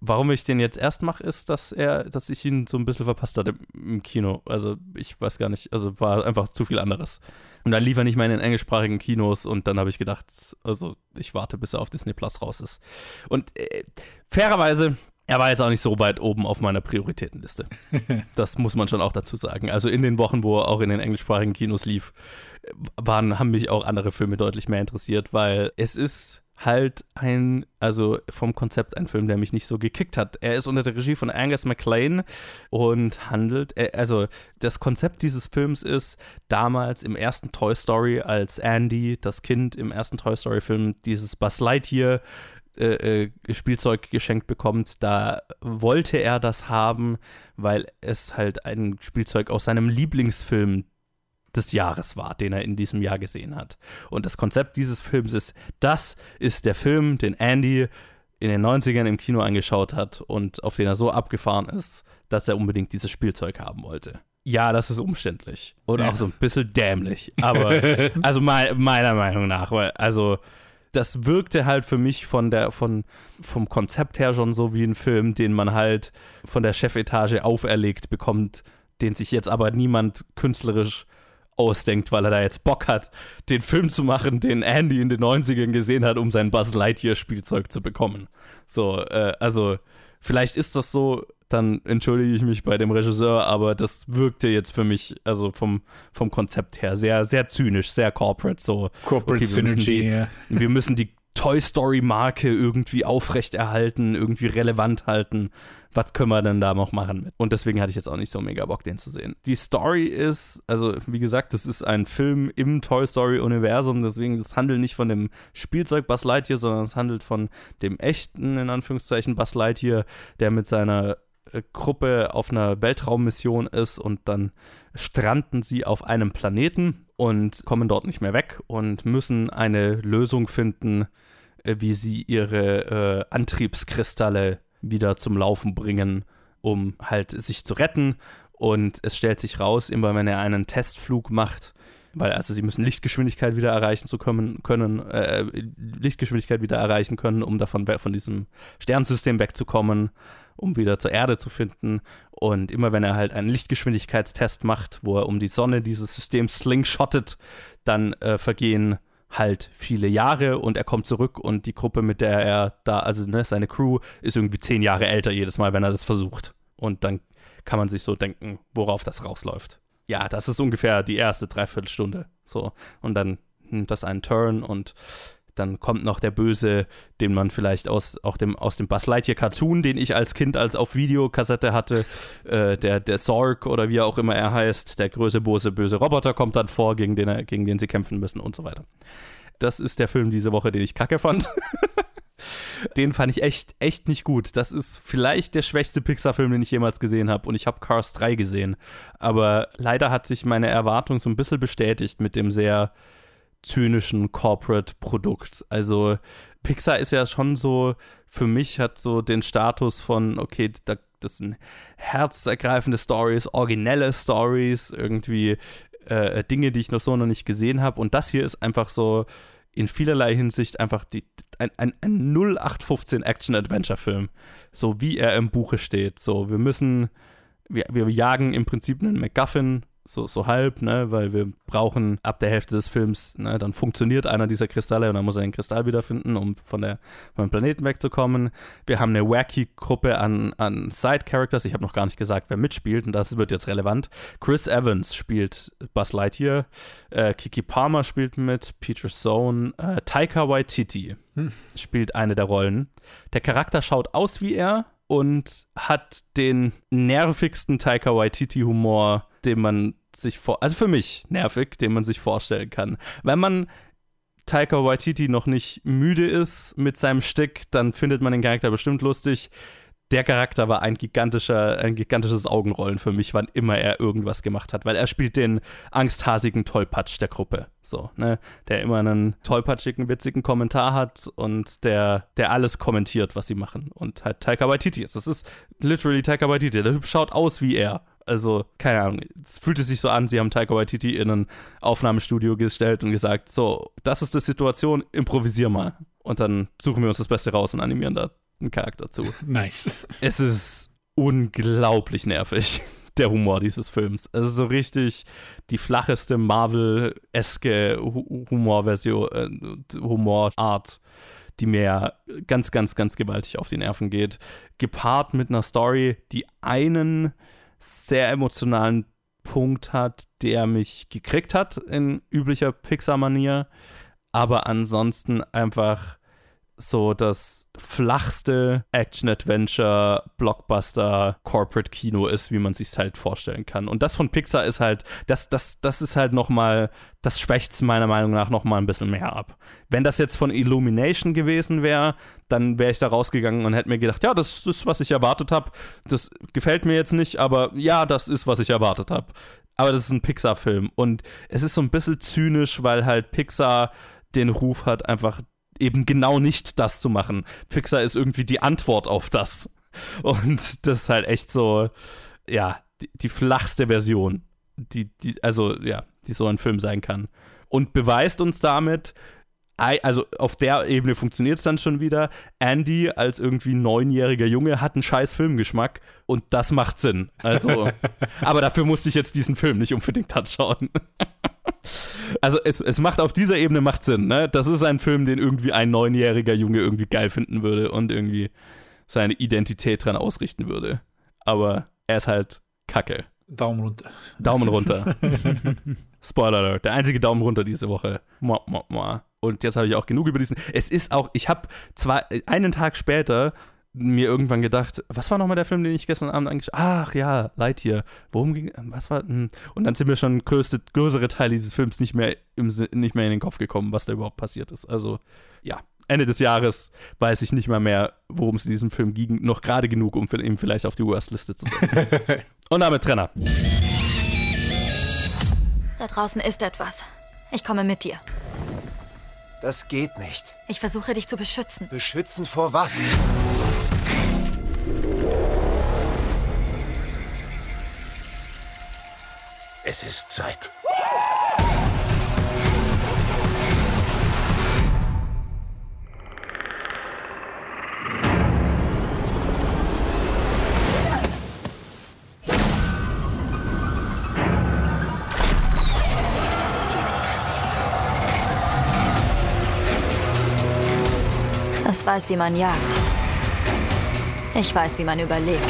Warum ich den jetzt erst mache, ist, dass er, dass ich ihn so ein bisschen verpasst hatte im Kino. Also ich weiß gar nicht, also war einfach zu viel anderes. Und dann lief er nicht mehr in den englischsprachigen Kinos und dann habe ich gedacht, also ich warte, bis er auf Disney Plus raus ist. Und äh, fairerweise, er war jetzt auch nicht so weit oben auf meiner Prioritätenliste. Das muss man schon auch dazu sagen. Also in den Wochen, wo er auch in den englischsprachigen Kinos lief, waren, haben mich auch andere Filme deutlich mehr interessiert, weil es ist halt ein, also vom Konzept ein Film, der mich nicht so gekickt hat. Er ist unter der Regie von Angus MacLean und handelt, äh, also das Konzept dieses Films ist, damals im ersten Toy Story, als Andy, das Kind im ersten Toy Story Film, dieses Buzz Lightyear äh, äh, Spielzeug geschenkt bekommt, da wollte er das haben, weil es halt ein Spielzeug aus seinem Lieblingsfilm des Jahres war, den er in diesem Jahr gesehen hat. Und das Konzept dieses Films ist, das ist der Film, den Andy in den 90ern im Kino angeschaut hat und auf den er so abgefahren ist, dass er unbedingt dieses Spielzeug haben wollte. Ja, das ist umständlich und Ja. auch so ein bisschen dämlich, aber also mei- meiner Meinung nach, weil also das wirkte halt für mich von der von vom Konzept her schon so wie ein Film, den man halt von der Chefetage auferlegt bekommt, den sich jetzt aber niemand künstlerisch ausdenkt, weil er da jetzt Bock hat, den Film zu machen, den Andy in den 90ern gesehen hat, um sein Buzz Lightyear Spielzeug zu bekommen. So, äh, also vielleicht ist das so, dann entschuldige ich mich bei dem Regisseur, aber das wirkte jetzt für mich, also vom, vom Konzept her, sehr, sehr zynisch, sehr corporate, so. Corporate okay, wir müssen Synergy, die- ja. Wir müssen die Toy Story Marke irgendwie aufrechterhalten, irgendwie relevant halten. Was können wir denn da noch machen mit? Und deswegen hatte ich jetzt auch nicht so mega Bock, den zu sehen. Die Story ist, also wie gesagt, das ist ein Film im Toy Story Universum, deswegen das handelt nicht von dem Spielzeug Buzz Lightyear, sondern es handelt von dem echten, in Anführungszeichen, Buzz Lightyear, der mit seiner Gruppe auf einer Weltraummission ist und dann stranden sie auf einem Planeten und kommen dort nicht mehr weg und müssen eine Lösung finden, äh, wie sie ihre äh, Antriebskristalle wieder zum Laufen bringen, um halt sich zu retten. Und es stellt sich raus, immer wenn er einen Testflug macht, weil also sie müssen Lichtgeschwindigkeit wieder erreichen zu können, können äh, Lichtgeschwindigkeit wieder erreichen können, um davon von diesem Sternsystem wegzukommen, um wieder zur Erde zu finden. Und immer wenn er halt einen Lichtgeschwindigkeitstest macht, wo er um die Sonne dieses System slingshottet, dann äh, vergehen halt viele Jahre und er kommt zurück und die Gruppe, mit der er da, also ne, seine Crew, ist irgendwie zehn Jahre älter jedes Mal, wenn er das versucht. Und dann kann man sich so denken, worauf das rausläuft. Ja, das ist ungefähr die erste Dreiviertelstunde. So. Und dann nimmt das einen Turn und dann kommt noch der Böse, den man vielleicht aus, auch dem, aus dem Buzz Lightyear Cartoon, den ich als Kind als auf Videokassette hatte, äh, der, der Zorg oder wie auch immer er heißt, der größte, böse, böse Roboter kommt dann vor, gegen den, gegen den sie kämpfen müssen und so weiter. Das ist der Film diese Woche, den ich kacke fand. den fand ich echt, echt nicht gut. Das ist vielleicht der schwächste Pixar-Film, den ich jemals gesehen habe. Und ich habe Cars 3 gesehen. Aber leider hat sich meine Erwartung so ein bisschen bestätigt mit dem sehr zynischen Corporate-Produkt. Also Pixar ist ja schon so, für mich hat so den Status von, okay, da, das sind herzergreifende Stories, originelle Stories, irgendwie äh, Dinge, die ich noch so noch nicht gesehen habe. Und das hier ist einfach so in vielerlei Hinsicht einfach die, ein, ein, ein 0815 Action-Adventure-Film. So wie er im Buche steht. So, wir müssen, wir, wir jagen im Prinzip einen MacGuffin, so, so halb, ne, weil wir brauchen ab der Hälfte des Films, ne, dann funktioniert einer dieser Kristalle und dann muss er den Kristall wiederfinden, um von der vom Planeten wegzukommen. Wir haben eine wacky Gruppe an, an Side-Characters. Ich habe noch gar nicht gesagt, wer mitspielt und das wird jetzt relevant. Chris Evans spielt Buzz Lightyear, äh, Kiki Palmer spielt mit, Peter Zone, äh, Taika Waititi spielt eine der Rollen. Der Charakter schaut aus wie er und hat den nervigsten Taika Waititi-Humor, den man sich vor, also für mich nervig, den man sich vorstellen kann. Wenn man Taika Waititi noch nicht müde ist mit seinem Stick, dann findet man den Charakter bestimmt lustig. der Charakter war ein gigantischer, ein gigantisches Augenrollen für mich, wann immer er irgendwas gemacht hat, weil er spielt den angsthasigen Tollpatsch der Gruppe. So, ne? Der immer einen tollpatschigen, witzigen Kommentar hat und der, der alles kommentiert, was sie machen. Und halt Taika Waititi ist. Das ist literally Taika Waititi. Der Typ schaut aus wie er. Also, keine Ahnung, es fühlte sich so an, sie haben Taika Waititi in ein Aufnahmestudio gestellt und gesagt, so, das ist die Situation, improvisier mal. Und dann suchen wir uns das Beste raus und animieren da einen Charakter zu. Nice. Es ist unglaublich nervig, der Humor dieses Films. Es ist so richtig die flacheste Marvel-eske Hu- Humorversion, äh, Humorart, die mir ganz, ganz, ganz gewaltig auf die Nerven geht. Gepaart mit einer Story, die einen sehr emotionalen Punkt hat, der mich gekriegt hat in üblicher Pixar-Manier, aber ansonsten einfach so das flachste Action-Adventure, Blockbuster, Corporate-Kino ist, wie man sich halt vorstellen kann. Und das von Pixar ist halt, das, das, das ist halt nochmal, das schwächt es meiner Meinung nach nochmal ein bisschen mehr ab. Wenn das jetzt von Illumination gewesen wäre, dann wäre ich da rausgegangen und hätte mir gedacht, ja, das ist, was ich erwartet habe. Das gefällt mir jetzt nicht, aber ja, das ist, was ich erwartet habe. Aber das ist ein Pixar-Film und es ist so ein bisschen zynisch, weil halt Pixar den Ruf hat, einfach eben genau nicht das zu machen. Pixar ist irgendwie die Antwort auf das. Und das ist halt echt so, ja, die, die flachste Version, die, die, also ja, die so ein Film sein kann. Und beweist uns damit, also auf der Ebene funktioniert es dann schon wieder. Andy als irgendwie neunjähriger Junge hat einen scheiß Filmgeschmack und das macht Sinn. Also, aber dafür musste ich jetzt diesen Film nicht unbedingt anschauen. Also es, es macht auf dieser Ebene macht Sinn, ne? Das ist ein Film, den irgendwie ein neunjähriger Junge irgendwie geil finden würde und irgendwie seine Identität dran ausrichten würde. Aber er ist halt Kacke. Daumen runter. Daumen runter. Spoiler Alert, der einzige Daumen runter diese Woche. Mua, mua, mua. Und jetzt habe ich auch genug über diesen. Es ist auch, ich habe zwei, einen Tag später mir irgendwann gedacht, was war nochmal der Film, den ich gestern Abend angeschaut Ach ja, Lightyear. Worum ging, was war, hm. und dann sind mir schon größte, größere Teile dieses Films nicht mehr, im, nicht mehr in den Kopf gekommen, was da überhaupt passiert ist. Also, ja, Ende des Jahres weiß ich nicht mal mehr, worum es in diesem Film ging. Noch gerade genug, um ihn vielleicht auf die Worst-Liste zu setzen. und damit Trenner. Da draußen ist etwas. Ich komme mit dir. Das geht nicht. Ich versuche dich zu beschützen. Beschützen vor was? Es ist Zeit. Es weiß, wie man jagt. Ich weiß, wie man überlebt.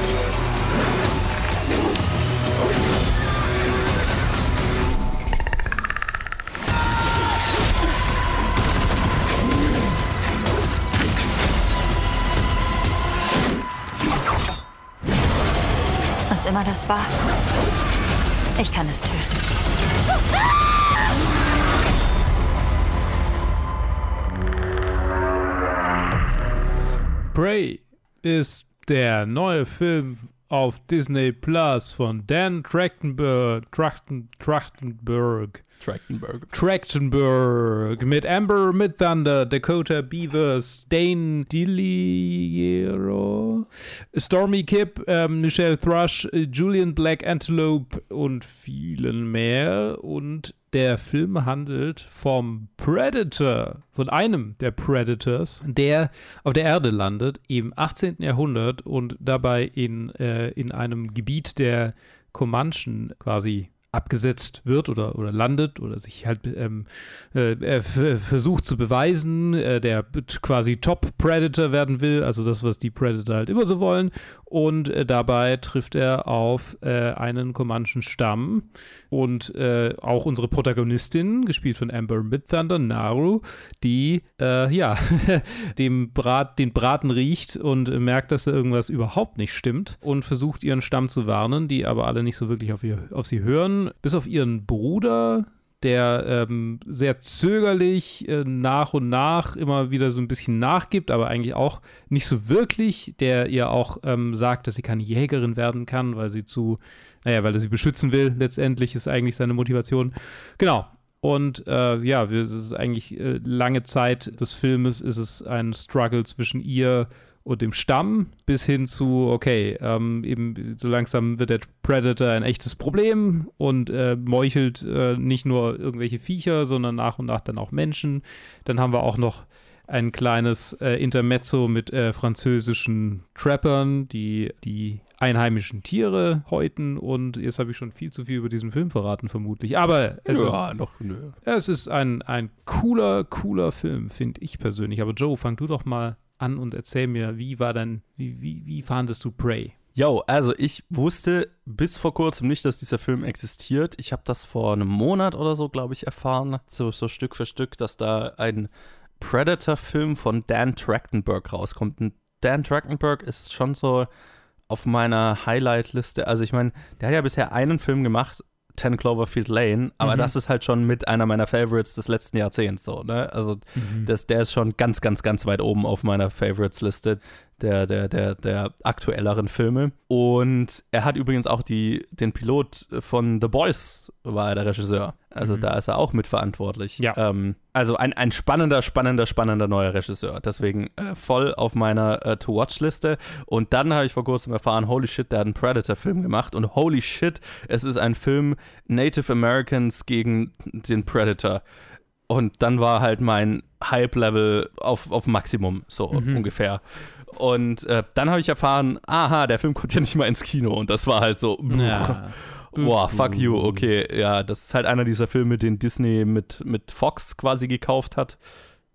Was immer das war, ich kann es töten. Prey ist der neue Film auf Disney Plus von Dan Trachtenberg. Trachten, Trachtenberg. Trachtenberg. Trachtenberg mit Amber Midthunder, Dakota Beavers, Dane DiLiero, Stormy Kipp, ähm, Michelle Thrush, äh, Julian Black Antelope und vielen mehr. Und der Film handelt vom Predator, von einem der Predators, der auf der Erde landet im 18. Jahrhundert und dabei in, äh, in einem Gebiet der Comanchen quasi abgesetzt wird oder, oder landet oder sich halt ähm, äh, f- versucht zu beweisen, äh, der quasi Top-Predator werden will, also das, was die Predator halt immer so wollen. Und äh, dabei trifft er auf äh, einen Comanchen Stamm und äh, auch unsere Protagonistin, gespielt von Amber Midthunder, Naru, die äh, ja dem Brat, den Braten riecht und äh, merkt, dass da irgendwas überhaupt nicht stimmt und versucht ihren Stamm zu warnen, die aber alle nicht so wirklich auf, ihr, auf sie hören, bis auf ihren Bruder, der ähm, sehr zögerlich äh, nach und nach immer wieder so ein bisschen nachgibt, aber eigentlich auch nicht so wirklich, der ihr auch ähm, sagt, dass sie keine Jägerin werden kann, weil sie zu, naja, weil er sie beschützen will, letztendlich ist eigentlich seine Motivation. Genau. Und äh, ja, es ist eigentlich äh, lange Zeit des Filmes ist es ein Struggle zwischen ihr und dem Stamm bis hin zu, okay, ähm, eben so langsam wird der Predator ein echtes Problem und äh, meuchelt äh, nicht nur irgendwelche Viecher, sondern nach und nach dann auch Menschen. Dann haben wir auch noch ein kleines äh, Intermezzo mit äh, französischen Trappern, die die einheimischen Tiere häuten und jetzt habe ich schon viel zu viel über diesen Film verraten, vermutlich. Aber es, ja, ist, noch, es ist ein, ein cooler, cooler Film, finde ich persönlich. Aber Joe, fang du doch mal an und erzähl mir, wie war dein, wie, wie, wie fandest du Prey? Yo, also ich wusste bis vor kurzem nicht, dass dieser Film existiert. Ich habe das vor einem Monat oder so, glaube ich, erfahren, so, so Stück für Stück, dass da ein Predator-Film von Dan Trachtenberg rauskommt. Und Dan Trachtenberg ist schon so auf meiner Highlight-Liste. Also ich meine, der hat ja bisher einen Film gemacht, 10 Cloverfield Lane, aber mhm. das ist halt schon mit einer meiner Favorites des letzten Jahrzehnts so, ne? Also mhm. das, der ist schon ganz, ganz, ganz weit oben auf meiner Favorites-Liste der, der, der, der aktuelleren Filme. Und er hat übrigens auch die, den Pilot von The Boys, war er der Regisseur. Also mhm. da ist er auch mitverantwortlich. Ja. Ähm, also ein, ein spannender, spannender, spannender neuer Regisseur. Deswegen äh, voll auf meiner äh, To-Watch-Liste. Und dann habe ich vor kurzem erfahren, holy shit, der hat einen Predator-Film gemacht. Und holy shit, es ist ein Film Native Americans gegen den Predator. Und dann war halt mein Hype-Level auf, auf Maximum, so mhm. ungefähr. Und äh, dann habe ich erfahren, aha, der Film kommt ja nicht mal ins Kino. Und das war halt so, ja. boah, fuck you, okay. Ja, das ist halt einer dieser Filme, den Disney mit, mit Fox quasi gekauft hat.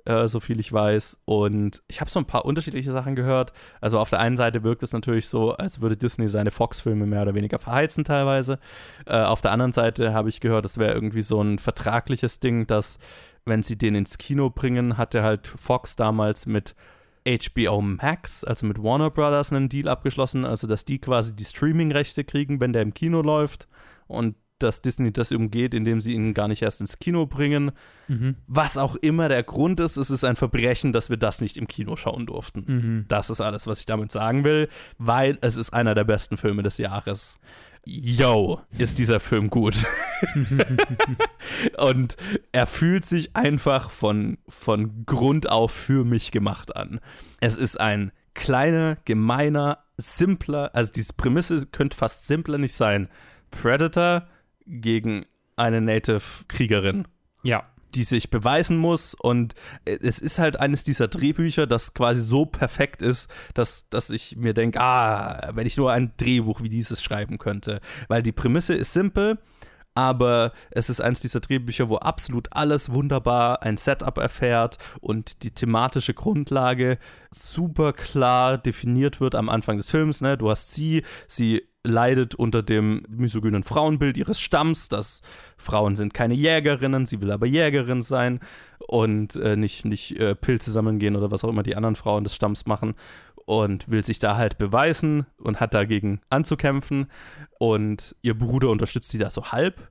Äh, so viel ich weiß. Und ich habe so ein paar unterschiedliche Sachen gehört. Also auf der einen Seite wirkt es natürlich so, als würde Disney seine Fox-Filme mehr oder weniger verheizen teilweise. Äh, auf der anderen Seite habe ich gehört, es wäre irgendwie so ein vertragliches Ding, dass wenn sie den ins Kino bringen, hatte halt Fox damals mit HBO Max, also mit Warner Brothers, einen Deal abgeschlossen, also dass die quasi die Streaming-Rechte kriegen, wenn der im Kino läuft und dass Disney das umgeht, indem sie ihn gar nicht erst ins Kino bringen. Mhm. Was auch immer der Grund ist, es ist ein Verbrechen, dass wir das nicht im Kino schauen durften. Mhm. Das ist alles, was ich damit sagen will, weil es ist einer der besten Filme des Jahres yo, ist dieser Film gut. und er fühlt sich einfach von, von Grund auf für mich gemacht an. Es ist ein kleiner, gemeiner, simpler, also diese Prämisse könnte fast simpler nicht sein. Predator gegen eine Native-Kriegerin. Ja die sich beweisen muss. Und es ist halt eines dieser Drehbücher, das quasi so perfekt ist, dass, dass ich mir denke, ah, wenn ich nur ein Drehbuch wie dieses schreiben könnte. Weil die Prämisse ist simpel, aber es ist eines dieser Drehbücher, wo absolut alles wunderbar ein Setup erfährt und die thematische Grundlage super klar definiert wird am Anfang des Films. Ne? Du hast sie, sie leidet unter dem misogynen Frauenbild ihres Stamms, dass Frauen sind keine Jägerinnen, sie will aber Jägerin sein und äh, nicht, nicht äh, Pilze sammeln gehen oder was auch immer die anderen Frauen des Stamms machen und will sich da halt beweisen und hat dagegen anzukämpfen und ihr Bruder unterstützt sie da so halb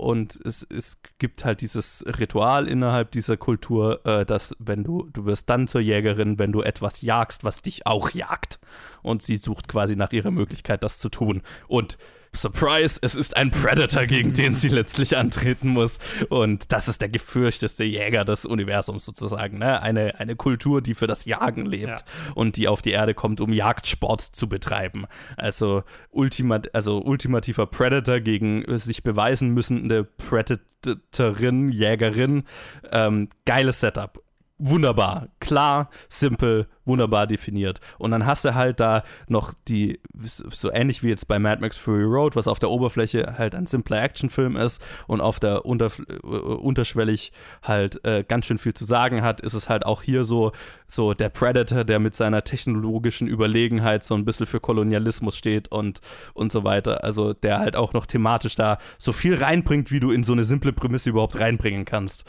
und es, es gibt halt dieses Ritual innerhalb dieser Kultur, äh, dass wenn du, du wirst dann zur Jägerin, wenn du etwas jagst, was dich auch jagt. Und sie sucht quasi nach ihrer Möglichkeit, das zu tun. Und Surprise, es ist ein Predator, gegen den sie letztlich antreten muss. Und das ist der gefürchteste Jäger des Universums sozusagen. Ne? Eine, eine Kultur, die für das Jagen lebt ja. und die auf die Erde kommt, um Jagdsport zu betreiben. Also, ultima also ultimativer Predator gegen sich beweisen müssende Predatorin, Jägerin. Ähm, geiles Setup wunderbar, klar, simpel, wunderbar definiert. Und dann hast du halt da noch die, so ähnlich wie jetzt bei Mad Max Fury Road, was auf der Oberfläche halt ein simpler Actionfilm ist und auf der unter, äh, unterschwellig halt äh, ganz schön viel zu sagen hat, ist es halt auch hier so, so der Predator, der mit seiner technologischen Überlegenheit so ein bisschen für Kolonialismus steht und, und so weiter. Also der halt auch noch thematisch da so viel reinbringt, wie du in so eine simple Prämisse überhaupt reinbringen kannst.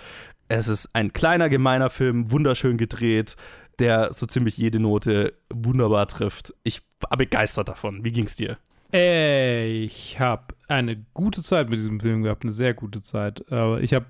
Es ist ein kleiner, gemeiner Film, wunderschön gedreht, der so ziemlich jede Note wunderbar trifft. Ich war begeistert davon. Wie ging's dir? Ich habe eine gute Zeit mit diesem Film gehabt, eine sehr gute Zeit. Aber ich habe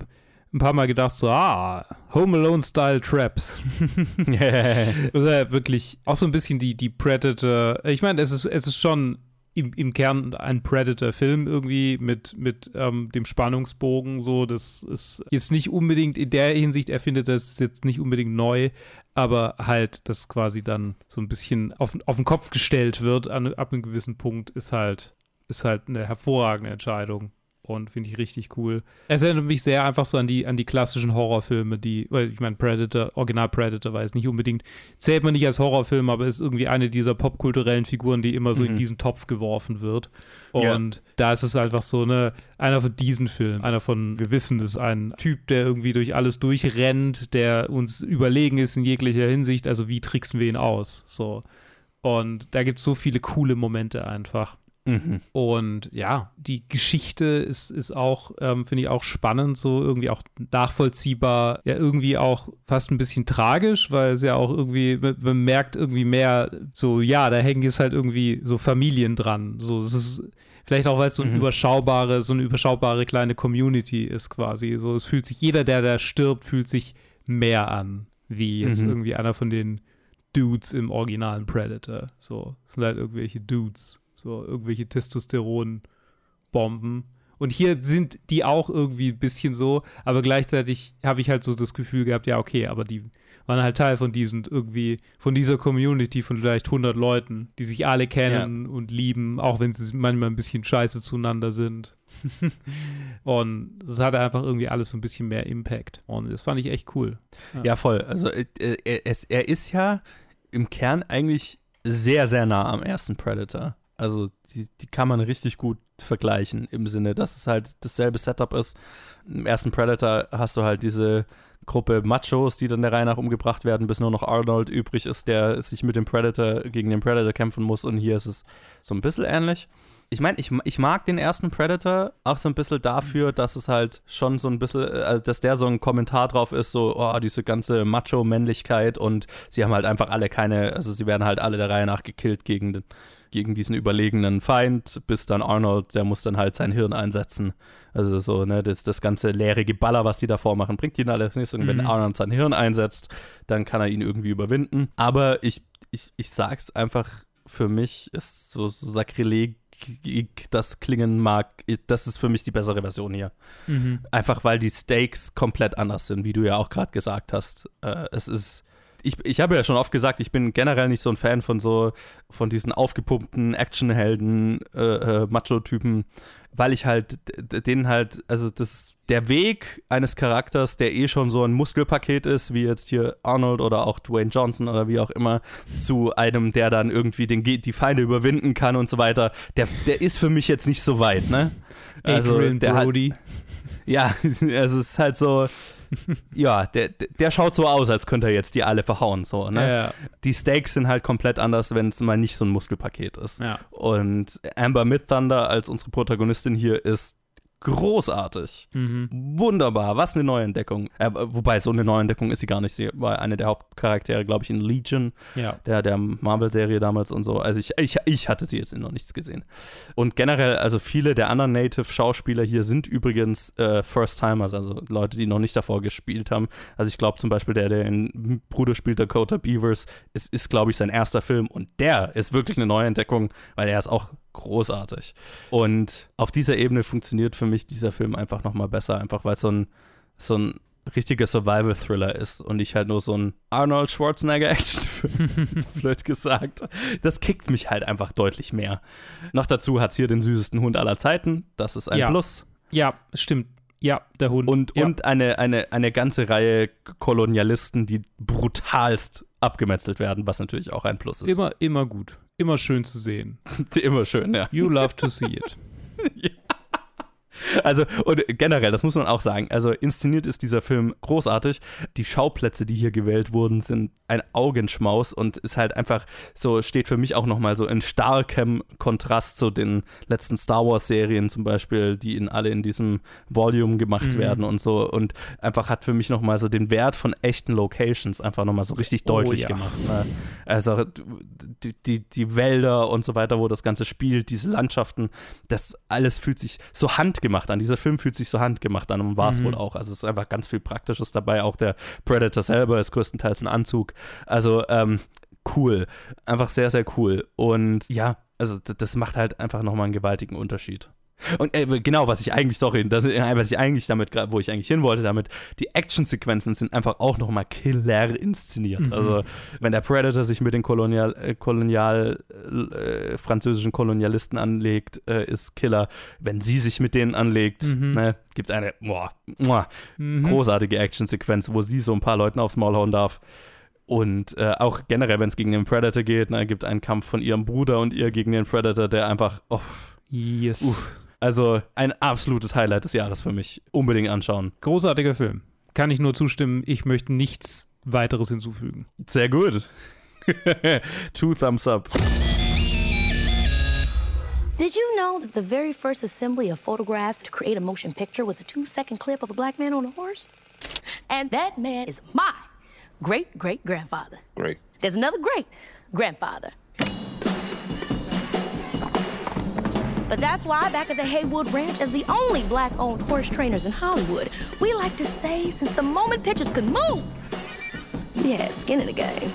ein paar Mal gedacht, so, ah, Home Alone-Style Traps. das ist ja wirklich auch so ein bisschen die, die Predator. Ich meine, es ist, es ist schon im, im Kern ein Predator-Film irgendwie mit, mit ähm, dem Spannungsbogen. So, das ist jetzt nicht unbedingt in der Hinsicht, er findet das jetzt nicht unbedingt neu, aber halt, dass quasi dann so ein bisschen auf, auf den Kopf gestellt wird an, ab einem gewissen Punkt, ist halt, ist halt eine hervorragende Entscheidung und finde ich richtig cool. Es erinnert mich sehr einfach so an die, an die klassischen Horrorfilme, die, weil ich meine, Predator, Original Predator war es nicht unbedingt, zählt man nicht als Horrorfilm, aber ist irgendwie eine dieser popkulturellen Figuren, die immer so mhm. in diesen Topf geworfen wird. Und ja. da ist es einfach so, ne, einer von diesen Filmen, einer von, wir wissen, ist ein Typ, der irgendwie durch alles durchrennt, der uns überlegen ist in jeglicher Hinsicht, also wie tricksen wir ihn aus? So. Und da gibt es so viele coole Momente einfach. Mhm. Und ja, die Geschichte ist, ist auch, ähm, finde ich auch spannend, so irgendwie auch nachvollziehbar, ja, irgendwie auch fast ein bisschen tragisch, weil es ja auch irgendwie, man merkt irgendwie mehr, so, ja, da hängen jetzt halt irgendwie so Familien dran. So, es ist vielleicht auch, weil es so eine mhm. überschaubare, so eine überschaubare kleine Community ist quasi. So, es fühlt sich, jeder, der da stirbt, fühlt sich mehr an, wie jetzt mhm. irgendwie einer von den Dudes im originalen Predator. So, es sind halt irgendwelche Dudes. So irgendwelche Testosteron-Bomben. Und hier sind die auch irgendwie ein bisschen so, aber gleichzeitig habe ich halt so das Gefühl gehabt, ja, okay, aber die waren halt Teil von diesen irgendwie, von dieser Community von vielleicht 100 Leuten, die sich alle kennen ja. und lieben, auch wenn sie manchmal ein bisschen scheiße zueinander sind. und das hatte einfach irgendwie alles so ein bisschen mehr Impact. Und das fand ich echt cool. Ja, ja voll. Also äh, er, er ist ja im Kern eigentlich sehr, sehr nah am ersten Predator. Also die, die kann man richtig gut vergleichen im Sinne, dass es halt dasselbe Setup ist. Im ersten Predator hast du halt diese Gruppe Machos, die dann der Reihe nach umgebracht werden, bis nur noch Arnold übrig ist, der sich mit dem Predator gegen den Predator kämpfen muss. Und hier ist es so ein bisschen ähnlich. Ich meine, ich, ich mag den ersten Predator auch so ein bisschen dafür, dass es halt schon so ein bisschen, also dass der so ein Kommentar drauf ist, so, oh, diese ganze Macho-Männlichkeit und sie haben halt einfach alle keine, also sie werden halt alle der Reihe nach gekillt gegen den gegen diesen überlegenen Feind, bis dann Arnold, der muss dann halt sein Hirn einsetzen. Also so, ne, das, das ganze leere Geballer, was die davor machen, bringt ihn alles nichts. Und mhm. wenn Arnold sein Hirn einsetzt, dann kann er ihn irgendwie überwinden. Aber ich, ich, ich sag's einfach, für mich ist so, so Sakrileg das klingen mag, das ist für mich die bessere Version hier. Mhm. Einfach weil die Stakes komplett anders sind, wie du ja auch gerade gesagt hast. Äh, es ist ich, ich habe ja schon oft gesagt, ich bin generell nicht so ein Fan von so, von diesen aufgepumpten Actionhelden, äh, äh, Macho-Typen, weil ich halt denen halt, also das, der Weg eines Charakters, der eh schon so ein Muskelpaket ist, wie jetzt hier Arnold oder auch Dwayne Johnson oder wie auch immer, zu einem, der dann irgendwie den, die Feinde überwinden kann und so weiter, der, der ist für mich jetzt nicht so weit, ne? Also, Adrian der Brody. Hat, ja, es ist halt so, ja, der, der schaut so aus, als könnte er jetzt die alle verhauen. So, ne? Ja, ja. Die Stakes sind halt komplett anders, wenn es mal nicht so ein Muskelpaket ist. Ja. Und Amber Mid Thunder als unsere Protagonistin hier ist großartig. Mhm. Wunderbar. Was eine Neuentdeckung. Äh, wobei, so eine Neuentdeckung ist sie gar nicht. Sie war eine der Hauptcharaktere, glaube ich, in Legion, ja. der, der Marvel-Serie damals und so. Also ich, ich, ich hatte sie jetzt noch nichts gesehen. Und generell, also viele der anderen Native-Schauspieler hier sind übrigens äh, First-Timers, also Leute, die noch nicht davor gespielt haben. Also ich glaube zum Beispiel, der, der in Bruder spielt, Dakota Beavers, ist, ist glaube ich, sein erster Film und der ist wirklich eine Neuentdeckung, weil er ist auch großartig. Und auf dieser Ebene funktioniert für mich dieser Film einfach nochmal besser, einfach weil es so ein, so ein richtiger Survival-Thriller ist und ich halt nur so ein Arnold Schwarzenegger-Action-Film, blöd gesagt. Das kickt mich halt einfach deutlich mehr. Noch dazu hat es hier den süßesten Hund aller Zeiten. Das ist ein ja. Plus. Ja, stimmt. Ja, der Hund. Und, ja. und eine, eine, eine ganze Reihe Kolonialisten, die brutalst abgemetzelt werden, was natürlich auch ein Plus ist. Immer, immer gut. Immer schön zu sehen. immer schön, ja. You love to see it. ja. Also, und generell, das muss man auch sagen. Also, inszeniert ist dieser Film großartig. Die Schauplätze, die hier gewählt wurden, sind ein Augenschmaus und ist halt einfach so, steht für mich auch nochmal so in starkem Kontrast zu den letzten Star Wars-Serien zum Beispiel, die in alle in diesem Volume gemacht Mhm. werden und so. Und einfach hat für mich nochmal so den Wert von echten Locations einfach nochmal so richtig Oh, deutlich ja. gemacht. Ne? Also, die, die, die Wälder und so weiter, wo das Ganze spielt, diese Landschaften, das alles fühlt sich so handgemacht an. Dieser Film fühlt sich so handgemacht an und war es Mhm. wohl auch. Also es ist einfach ganz viel Praktisches dabei. Auch der Predator selber ist größtenteils ein Anzug. Also ähm, cool. Einfach sehr, sehr cool. Und ja, also das macht halt einfach nochmal einen gewaltigen Unterschied. Und äh, genau, was ich eigentlich, sorry, das, äh, was ich eigentlich damit, wo ich eigentlich hin wollte damit, die Actionsequenzen sind einfach auch nochmal killer inszeniert. Mhm. Also, wenn der Predator sich mit den Kolonial, äh, Kolonial äh, französischen Kolonialisten anlegt, äh, ist Killer. Wenn sie sich mit denen anlegt, Mhm. ne, gibt eine boah, boah, Mhm. großartige Actionsequenz, wo sie so ein paar Leuten aufs Maul hauen darf. Und äh, auch generell, wenn es gegen den Predator geht, ne, gibt einen Kampf von ihrem Bruder und ihr gegen den Predator, der einfach, oh, Yes. Uff. Also ein absolutes Highlight des Jahres für mich. Unbedingt anschauen. Großartiger Film. Kann ich nur zustimmen. Ich möchte nichts weiteres hinzufügen. Sehr gut. Two thumbs up. Did you know that the very first assembly of photographs to create a motion picture was a two second clip of a black man on a horse? And that man is my great great grandfather. Great. There's another great grandfather. But that's why, back at the Haywood Ranch, as the only black owned horse trainers in Hollywood, we like to say since the moment pitchers could move, had skin in the game.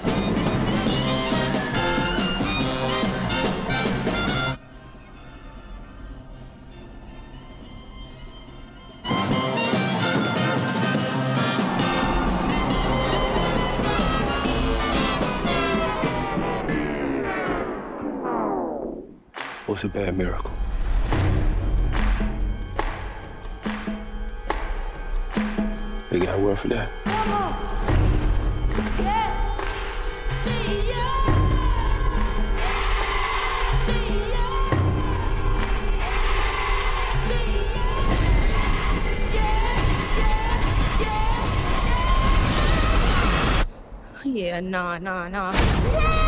What's a bad miracle? They got a word for that. Yeah, nah, nah, nah.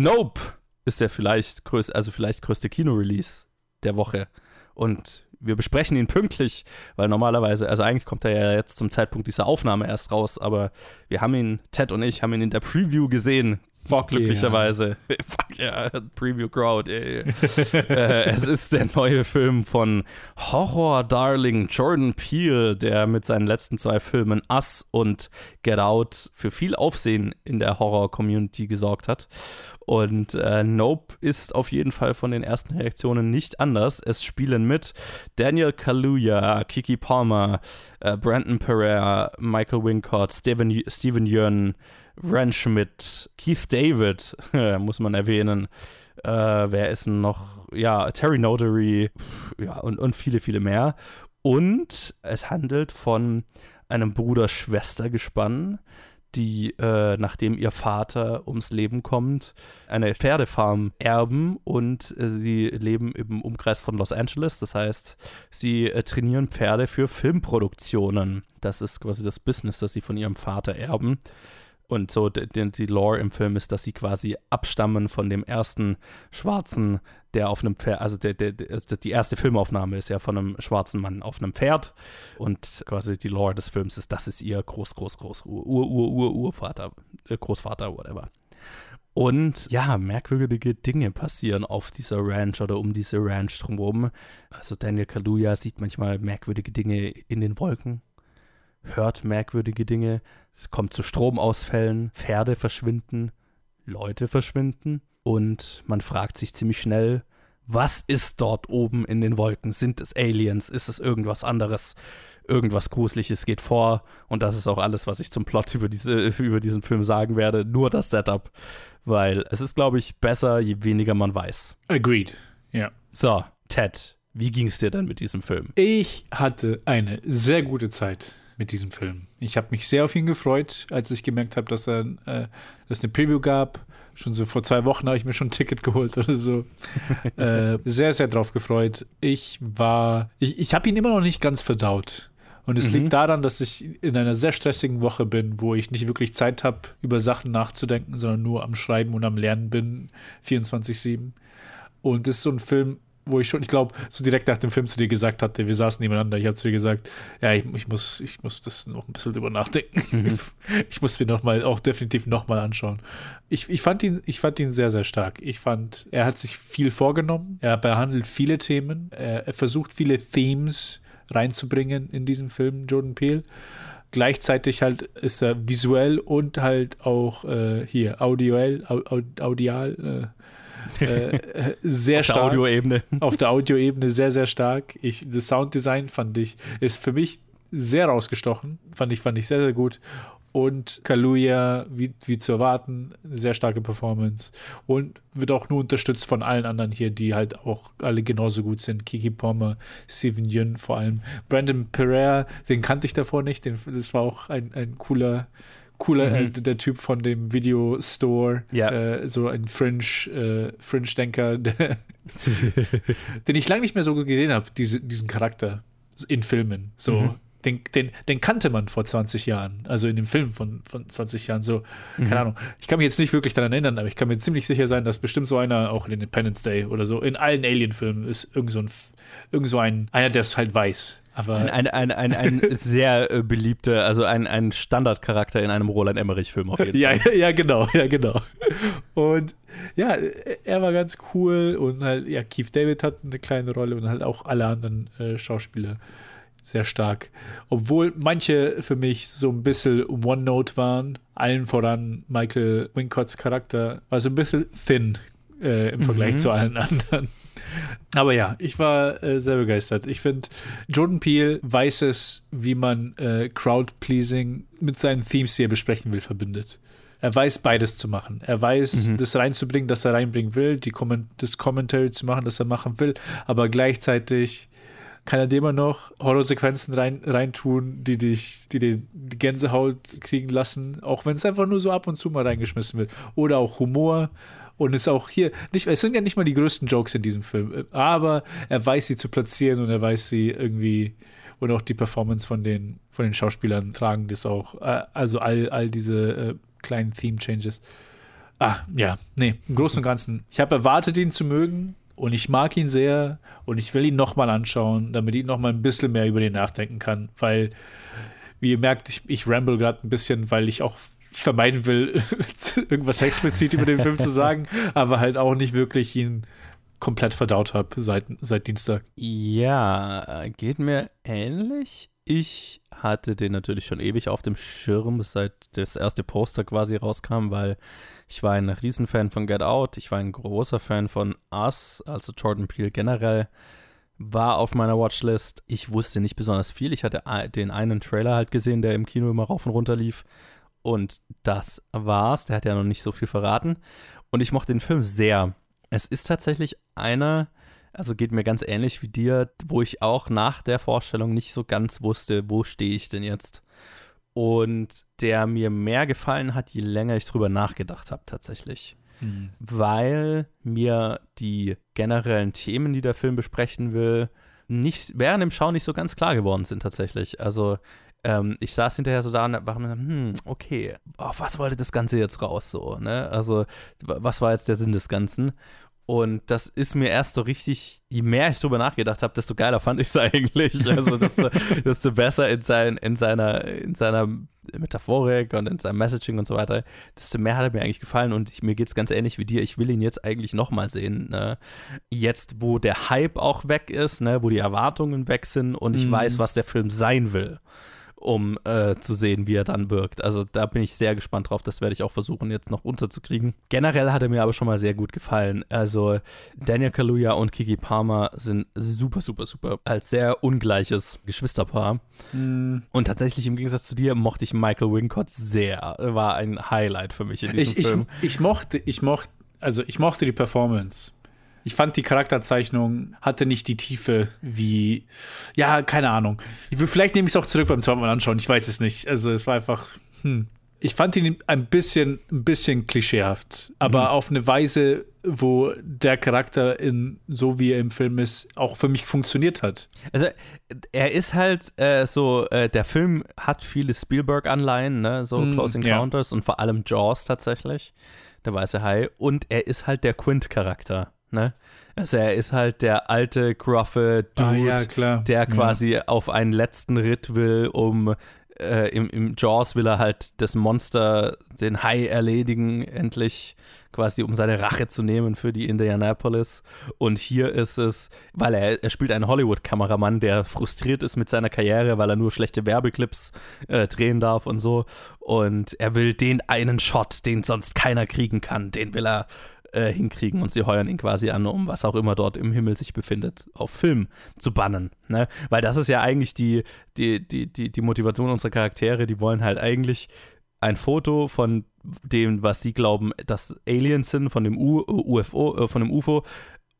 Nope ist der vielleicht größte, also vielleicht größte Kinorelease der Woche. Und wir besprechen ihn pünktlich, weil normalerweise, also eigentlich kommt er ja jetzt zum Zeitpunkt dieser Aufnahme erst raus, aber wir haben ihn, Ted und ich, haben ihn in der Preview gesehen. Fuck glücklicherweise. Fuck ja, Preview Crowd, ey. äh, es ist der neue Film von Horror-Darling Jordan Peele, der mit seinen letzten zwei Filmen Us und Get Out für viel Aufsehen in der Horror-Community gesorgt hat. Und äh, Nope ist auf jeden Fall von den ersten Reaktionen nicht anders. Es spielen mit Daniel Kaluuya, Kiki Palmer, äh, Brandon Pereira, Michael Wincott, Steven, Steven Yeun, Ren Schmidt, Keith David, muss man erwähnen. Äh, wer ist denn noch? Ja, Terry Notary ja, und, und viele, viele mehr. Und es handelt von einem Bruder-Schwester-Gespann, die, äh, nachdem ihr Vater ums Leben kommt, eine Pferdefarm erben und äh, sie leben im Umkreis von Los Angeles. Das heißt, sie äh, trainieren Pferde für Filmproduktionen. Das ist quasi das Business, das sie von ihrem Vater erben. Und so die, die Lore im Film ist, dass sie quasi abstammen von dem ersten Schwarzen, der auf einem Pferd, also der, der, der, also die erste Filmaufnahme ist ja von einem schwarzen Mann auf einem Pferd. Und quasi die Lore des Films ist, das ist ihr Groß, Groß, Groß, Ur, Ur, Ur, Urvater, äh, Großvater, whatever. Und ja, merkwürdige Dinge passieren auf dieser Ranch oder um diese Ranch drumherum. Also Daniel Kaluuya sieht manchmal merkwürdige Dinge in den Wolken hört merkwürdige Dinge. Es kommt zu Stromausfällen, Pferde verschwinden, Leute verschwinden und man fragt sich ziemlich schnell, was ist dort oben in den Wolken? Sind es Aliens? Ist es irgendwas anderes? Irgendwas Gruseliges geht vor und das ist auch alles, was ich zum Plot über, diese, über diesen Film sagen werde. Nur das Setup, weil es ist, glaube ich, besser, je weniger man weiß. Agreed. Ja. So, Ted, Wie ging es dir dann mit diesem Film? Ich hatte eine sehr gute Zeit mit diesem Film. Ich habe mich sehr auf ihn gefreut, als ich gemerkt habe, dass er äh, dass eine Preview gab. Schon so vor zwei Wochen habe ich mir schon ein Ticket geholt oder so. äh, sehr, sehr drauf gefreut. Ich war, ich, ich habe ihn immer noch nicht ganz verdaut. Und es mhm. liegt daran, dass ich in einer sehr stressigen Woche bin, wo ich nicht wirklich Zeit habe, über Sachen nachzudenken, sondern nur am Schreiben und am Lernen bin, 24-7. Und das ist so ein Film, wo ich schon, ich glaube, so direkt nach dem Film zu dir gesagt hatte, wir saßen nebeneinander, ich habe zu dir gesagt, ja, ich, ich, muss, ich muss das noch ein bisschen drüber nachdenken. Mhm. Ich muss mir noch mal, auch definitiv nochmal anschauen. Ich, ich, fand ihn, ich fand ihn sehr, sehr stark. Ich fand, er hat sich viel vorgenommen, er behandelt viele Themen, er, er versucht viele Themes reinzubringen in diesen Film, Jordan Peele gleichzeitig halt ist er visuell und halt auch äh, hier audioell, audial, äh, äh, sehr auf stark. Auf der Audioebene. Auf der Audioebene sehr, sehr stark. Ich, das Sounddesign fand ich, ist für mich sehr rausgestochen. Fand ich, fand ich sehr, sehr gut. Und Kaluja, wie, wie zu erwarten, sehr starke Performance. Und wird auch nur unterstützt von allen anderen hier, die halt auch alle genauso gut sind. Kiki Pommer, Steven Yun vor allem. Brandon Pereira, den kannte ich davor nicht. Den, das war auch ein, ein cooler, cooler, äh, mhm. äh, der Typ von dem Video Store, ja. äh, so ein Fringe, äh, Fringe-Denker, den ich lange nicht mehr so gesehen habe, diese, diesen Charakter in Filmen. So. Mhm. Den, den, den, kannte man vor 20 Jahren, also in dem Film von, von 20 Jahren, so, mhm. keine Ahnung. Ich kann mich jetzt nicht wirklich daran erinnern, aber ich kann mir ziemlich sicher sein, dass bestimmt so einer auch in Independence Day oder so, in allen Alien-Filmen ist irgend so ein, irgend so ein, einer, der es halt weiß. Aber ein, ein, ein, ein, ein sehr äh, beliebter, also ein, ein Standardcharakter in einem Roland Emmerich-Film auf jeden ja, Fall. Ja, genau, ja, genau. Und ja, er war ganz cool und halt, ja, Keith David hat eine kleine Rolle und halt auch alle anderen äh, Schauspieler sehr stark. Obwohl manche für mich so ein bisschen One-Note waren, allen voran Michael Wincotts Charakter war so ein bisschen thin äh, im Vergleich mhm. zu allen anderen. Aber ja, ich war äh, sehr begeistert. Ich finde, Jordan Peele weiß es, wie man äh, Crowd-Pleasing mit seinen Themes, die er besprechen will, verbindet. Er weiß beides zu machen. Er weiß, mhm. das reinzubringen, das er reinbringen will, die Comment das Commentary zu machen, das er machen will, aber gleichzeitig kann er dir immer noch Horrorsequenzen rein, reintun, die dich, die dir die Gänsehaut kriegen lassen, auch wenn es einfach nur so ab und zu mal reingeschmissen wird. Oder auch Humor, und ist auch hier nicht, es sind ja nicht mal die größten Jokes in diesem Film, aber er weiß sie zu platzieren und er weiß sie irgendwie und auch die Performance von den, von den Schauspielern tragen das auch. Äh, also all, all diese äh, kleinen Theme-Changes. Ah, ja, nee, im Großen und Ganzen. Ich habe erwartet, ihn zu mögen und ich mag ihn sehr und ich will ihn nochmal anschauen, damit ich nochmal ein bisschen mehr über den nachdenken kann, weil, wie ihr merkt, ich, ich ramble gerade ein bisschen, weil ich auch vermeiden will, irgendwas explizit über den Film zu sagen, aber halt auch nicht wirklich ihn komplett verdaut habe seit, seit Dienstag. Ja, geht mir ähnlich. Ich hatte den natürlich schon ewig auf dem Schirm, seit das erste Poster quasi rauskam, weil ich war ein Riesenfan von Get Out, ich war ein großer Fan von Us, also Jordan Peele generell, war auf meiner Watchlist. Ich wusste nicht besonders viel. Ich hatte den einen Trailer halt gesehen, der im Kino immer rauf und runter lief. Und das war's. Der hat ja noch nicht so viel verraten. Und ich mochte den Film sehr. Es ist tatsächlich einer, also geht mir ganz ähnlich wie dir, wo ich auch nach der Vorstellung nicht so ganz wusste, wo stehe ich denn jetzt. Und der mir mehr gefallen hat, je länger ich drüber nachgedacht habe, tatsächlich. Mhm. Weil mir die generellen Themen, die der Film besprechen will, nicht während dem Schauen nicht so ganz klar geworden sind, tatsächlich. Also ähm, ich saß hinterher so da und war mir, hm, okay, auf was wollte das Ganze jetzt raus so, ne? Also, was war jetzt der Sinn des Ganzen? Und das ist mir erst so richtig, je mehr ich drüber nachgedacht habe, desto geiler fand ich es eigentlich. Also desto, desto besser in, sein, in, seiner, in seiner Metaphorik und in seinem Messaging und so weiter, desto mehr hat er mir eigentlich gefallen. Und ich, mir geht es ganz ähnlich wie dir. Ich will ihn jetzt eigentlich nochmal sehen. Ne? Jetzt, wo der Hype auch weg ist, ne? wo die Erwartungen weg sind und ich mhm. weiß, was der Film sein will um äh, zu sehen, wie er dann wirkt. Also da bin ich sehr gespannt drauf. Das werde ich auch versuchen, jetzt noch unterzukriegen. Generell hat er mir aber schon mal sehr gut gefallen. Also Daniel Kaluuya und Kiki Palmer sind super, super, super. Als sehr ungleiches Geschwisterpaar. Mm. Und tatsächlich im Gegensatz zu dir mochte ich Michael Wincott sehr. War ein Highlight für mich in diesem ich, Film. Ich, ich mochte, ich mochte, also ich mochte die Performance. Ich fand die Charakterzeichnung hatte nicht die Tiefe wie, ja, keine Ahnung. Ich, vielleicht nehme ich es auch zurück beim zweiten Mal anschauen, ich weiß es nicht. Also es war einfach, hm. Ich fand ihn ein bisschen, ein bisschen klischeehaft, aber Mhm. auf eine Weise, wo der Charakter in, so wie er im Film ist, auch für mich funktioniert hat. Also er ist halt äh, so, äh, der Film hat viele Spielberg-Anleihen, ne? so Mm, Close ja. Encounters und vor allem Jaws tatsächlich, der weiße Hai. Und er ist halt der Quint-Charakter. Ne? Also er ist halt der alte, gruffe Dude, Ah, ja, der Ja. quasi auf einen letzten Ritt will, um äh, im, im Jaws will er halt das Monster, den Hai erledigen, endlich quasi, um seine Rache zu nehmen für die Indianapolis. Und hier ist es, weil er, er spielt einen Hollywood-Kameramann, der frustriert ist mit seiner Karriere, weil er nur schlechte Werbeclips äh, drehen darf und so. Und er will den einen Shot, den sonst keiner kriegen kann, den will er äh, hinkriegen und sie heuern ihn quasi an, um was auch immer dort im Himmel sich befindet, auf Film zu bannen. Ne? Weil das ist ja eigentlich die, die, die, die, die Motivation unserer Charaktere, die wollen halt eigentlich ein Foto von dem, was sie glauben, dass Aliens sind, von dem U UFO, äh, von dem UFO,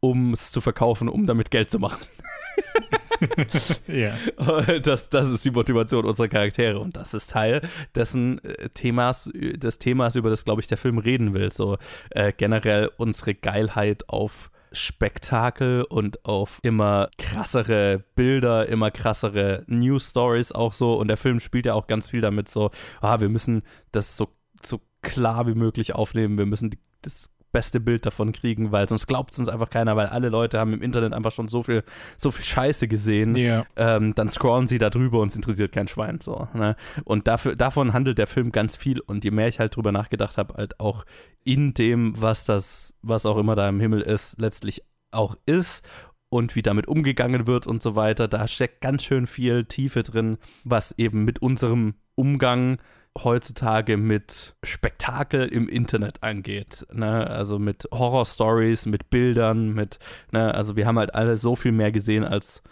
um es zu verkaufen, um damit Geld zu machen. Ja. Das, das ist die Motivation unserer Charaktere und das ist Teil dessen äh, Themas, äh, des Themas, über das, glaube ich, der Film reden will. So äh, generell unsere Geilheit auf Spektakel und auf immer krassere Bilder, immer krassere News Stories auch so. Und der Film spielt ja auch ganz viel damit so, ah, wir müssen das so, so klar wie möglich aufnehmen, wir müssen die, das beste Bild davon kriegen, weil sonst glaubt es uns einfach keiner, weil alle Leute haben im Internet einfach schon so viel, so viel Scheiße gesehen. Ja. Ähm, dann scrollen sie da drüber und es interessiert kein Schwein. So, ne? Und dafür, davon handelt der Film ganz viel. Und je mehr ich halt drüber nachgedacht habe, halt auch in dem, was das, was auch immer da im Himmel ist, letztlich auch ist und wie damit umgegangen wird und so weiter, da steckt ganz schön viel Tiefe drin, was eben mit unserem Umgang heutzutage mit Spektakel im Internet angeht. Ne? Also mit Horror-Stories, mit Bildern, mit, ne? also wir haben halt alle so viel mehr gesehen als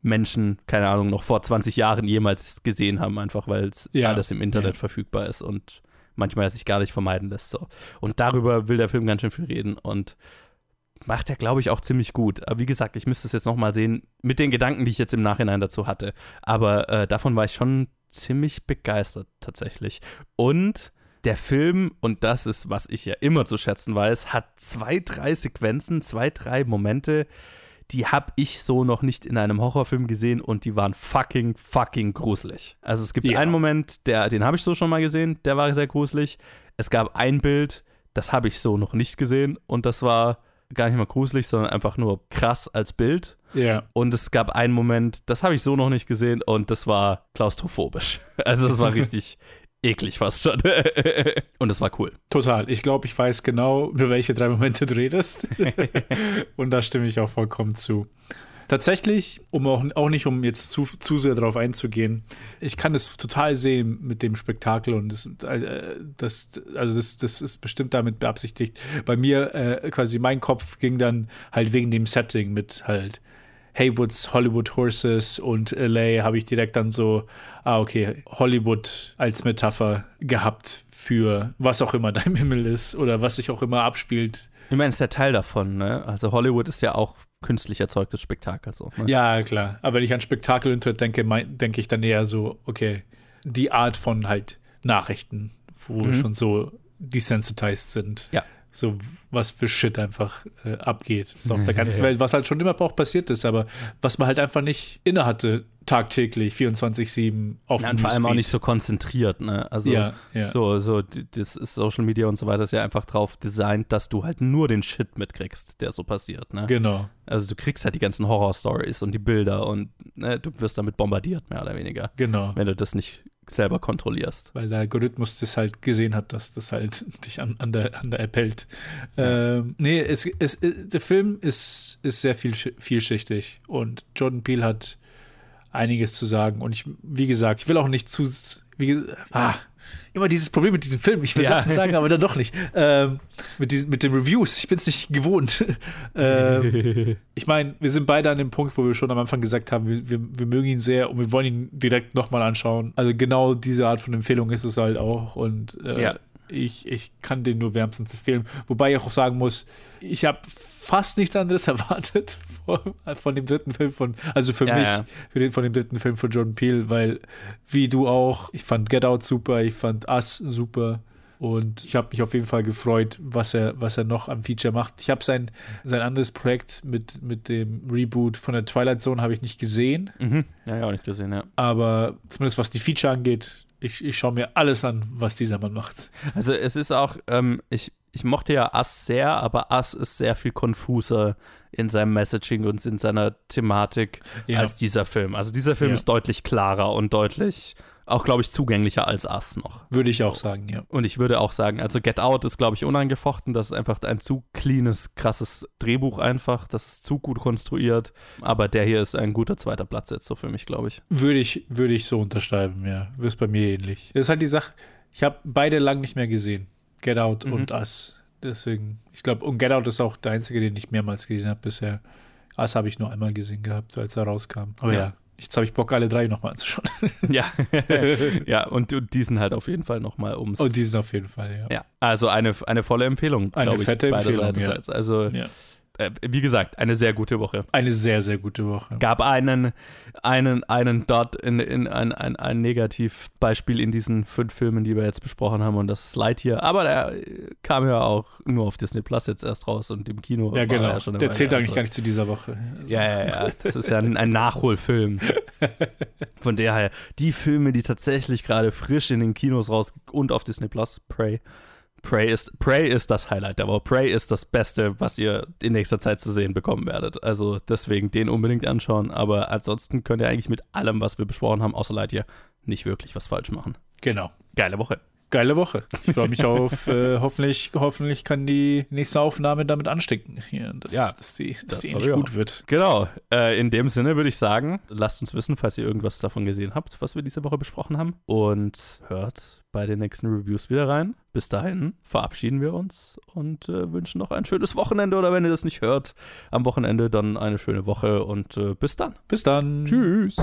Menschen, keine Ahnung, noch vor 20 Jahren jemals gesehen haben, einfach weil es Ja, alles im Internet ja. verfügbar ist und manchmal sich gar nicht vermeiden lässt. So. Und darüber will der Film ganz schön viel reden und macht er, glaube ich, auch ziemlich gut. Aber wie gesagt, ich müsste es jetzt nochmal sehen, mit den Gedanken, die ich jetzt im Nachhinein dazu hatte. Aber äh, davon war ich schon ziemlich begeistert tatsächlich. Und der Film, und das ist, was ich ja immer zu schätzen weiß, hat zwei, drei Sequenzen, zwei, drei Momente, die habe ich so noch nicht in einem Horrorfilm gesehen und die waren fucking, fucking gruselig. Also es gibt Ja. einen Moment, der, den habe ich so schon mal gesehen, der war sehr gruselig. Es gab ein Bild, das habe ich so noch nicht gesehen und das war gar nicht mal gruselig, sondern einfach nur krass als Bild. Ja. Und es gab einen Moment, das habe ich so noch nicht gesehen und das war klaustrophobisch. Also das war richtig eklig fast schon. und das war cool. Total. Ich glaube, ich weiß genau, über welche drei Momente du redest. Und da stimme ich auch vollkommen zu. Tatsächlich, um auch, auch nicht, um jetzt zu, zu sehr darauf einzugehen, ich kann es total sehen mit dem Spektakel und das, äh, das also das, das ist bestimmt damit beabsichtigt. Bei mir äh, quasi mein Kopf ging dann halt wegen dem Setting mit halt Haywoods Hollywood Horses und LA habe ich direkt dann so, ah, okay, Hollywood als Metapher gehabt für was auch immer da im Himmel ist oder was sich auch immer abspielt. Ich meine, es ist ja Teil davon, ne? Also Hollywood ist ja auch künstlich erzeugtes Spektakel so. Ne? Ja, klar. Aber wenn ich an Spektakel denke, denke ich dann eher so, okay, die Art von halt Nachrichten, wo wir Mhm. schon so desensitized sind. Ja. So was für Shit einfach äh, abgeht. So auf der ganzen Welt, was halt schon immer auch passiert ist, aber was man halt einfach nicht innehatte, tagtäglich, 24-7 auf Ja, dem und vor allem auch nicht so konzentriert, ne? Also Ja, ja. so, so, das Social Media und so weiter ist ja einfach drauf designt, dass du halt nur den Shit mitkriegst, der so passiert, ne? Genau. Also du kriegst halt die ganzen Horror-Stories und die Bilder und ne, du wirst damit bombardiert, mehr oder weniger. Genau. Wenn du das nicht selber kontrollierst. weil der Algorithmus das halt gesehen hat, dass das halt dich an, an, der, an der App hält. Ähm, nee, es, es, der Film ist, ist sehr viel, vielschichtig und Jordan Peele hat einiges zu sagen und ich, wie gesagt, ich will auch nicht zu, wie, ah, immer dieses Problem mit diesem Film, ich will Ja. Sachen sagen, aber dann doch nicht. Ähm, mit, diesen, mit den Reviews, ich bin es nicht gewohnt. ähm, ich meine, wir sind beide an dem Punkt, wo wir schon am Anfang gesagt haben, wir, wir, wir mögen ihn sehr und wir wollen ihn direkt nochmal anschauen. Also genau diese Art von Empfehlung ist es halt auch. Und äh, Ja. Ich, ich kann den nur wärmstens empfehlen. Wobei ich auch sagen muss, ich habe fast nichts anderes erwartet von, von dem dritten Film von, also für Ja, mich, ja. Für den, von dem dritten Film von Jordan Peele, weil wie du auch, ich fand Get Out super, ich fand Us super. Und ich habe mich auf jeden Fall gefreut, was er, was er noch am Feature macht. Ich habe sein, sein anderes Projekt mit, mit dem Reboot von der Twilight Zone habe ich nicht gesehen. Mhm. Ja, ja, auch nicht gesehen, ja. Aber zumindest was die Feature angeht, ich, ich schaue mir alles an, was dieser Mann macht. Also es ist auch, ähm, ich, ich mochte ja Ass sehr, aber Ass ist sehr viel konfuser in seinem Messaging und in seiner Thematik Ja. als dieser Film. Also dieser Film Ja. ist deutlich klarer und deutlich, auch glaube ich, zugänglicher als Ass noch. Würde ich auch sagen, ja. Und ich würde auch sagen, also Get Out ist, glaube ich, unangefochten. Das ist einfach ein zu cleanes, krasses Drehbuch einfach. Das ist zu gut konstruiert. Aber der hier ist ein guter zweiter Platz jetzt so für mich, glaube ich. Würde ich, würde ich so unterschreiben, ja. Ist bei mir ähnlich. Das ist halt die Sache, ich habe beide lang nicht mehr gesehen. Get Out Mhm. und Us. Deswegen, ich glaube, und Get Out ist auch der einzige, den ich mehrmals gesehen habe bisher. Us habe ich nur einmal gesehen gehabt, als er rauskam. Aber Ja. ja, jetzt habe ich Bock, alle drei nochmal anzuschauen. Ja, ja und, und diesen halt auf jeden Fall nochmal ums. Und die sind auf jeden Fall, ja. Ja, also eine, eine volle Empfehlung, Eine glaube ich. fette Empfehlung, ja. Also, Ja. Äh, wie gesagt, eine sehr gute Woche. Eine sehr, sehr gute Woche. Gab einen, einen, einen Dot in, in ein, ein, ein Negativbeispiel in diesen fünf Filmen, die wir jetzt besprochen haben, und das ist Lightyear. Aber der äh, kam ja auch nur auf Disney Plus jetzt erst raus und im Kino. Ja, genau. eine der zählt eigentlich Also- gar nicht zu dieser Woche. Also, Ja, ja, ja. Das ist ja ein, ein Nachholfilm. Von daher, die Filme, die tatsächlich gerade frisch in den Kinos raus und auf Disney Plus, Prey. Prey ist, Prey ist das Highlight der Woche. Prey ist das Beste, was ihr in nächster Zeit zu sehen bekommen werdet. Also deswegen den unbedingt anschauen. Aber ansonsten könnt ihr eigentlich mit allem, was wir besprochen haben, außer Lightyear, nicht wirklich was falsch machen. Genau. Geile Woche. Geile Woche. Ich freue mich auf, äh, hoffentlich, hoffentlich kann die nächste Aufnahme damit anstecken. Hier, dass, Ja, dass die, dass das die hoffe endlich ich gut wird. Genau. Äh, in dem Sinne würde ich sagen, lasst uns wissen, falls ihr irgendwas davon gesehen habt, was wir diese Woche besprochen haben. Und hört bei den nächsten Reviews wieder rein. Bis dahin verabschieden wir uns und äh, wünschen noch ein schönes Wochenende. Oder wenn ihr das nicht hört, am Wochenende dann eine schöne Woche und äh, bis dann. Bis dann. Tschüss.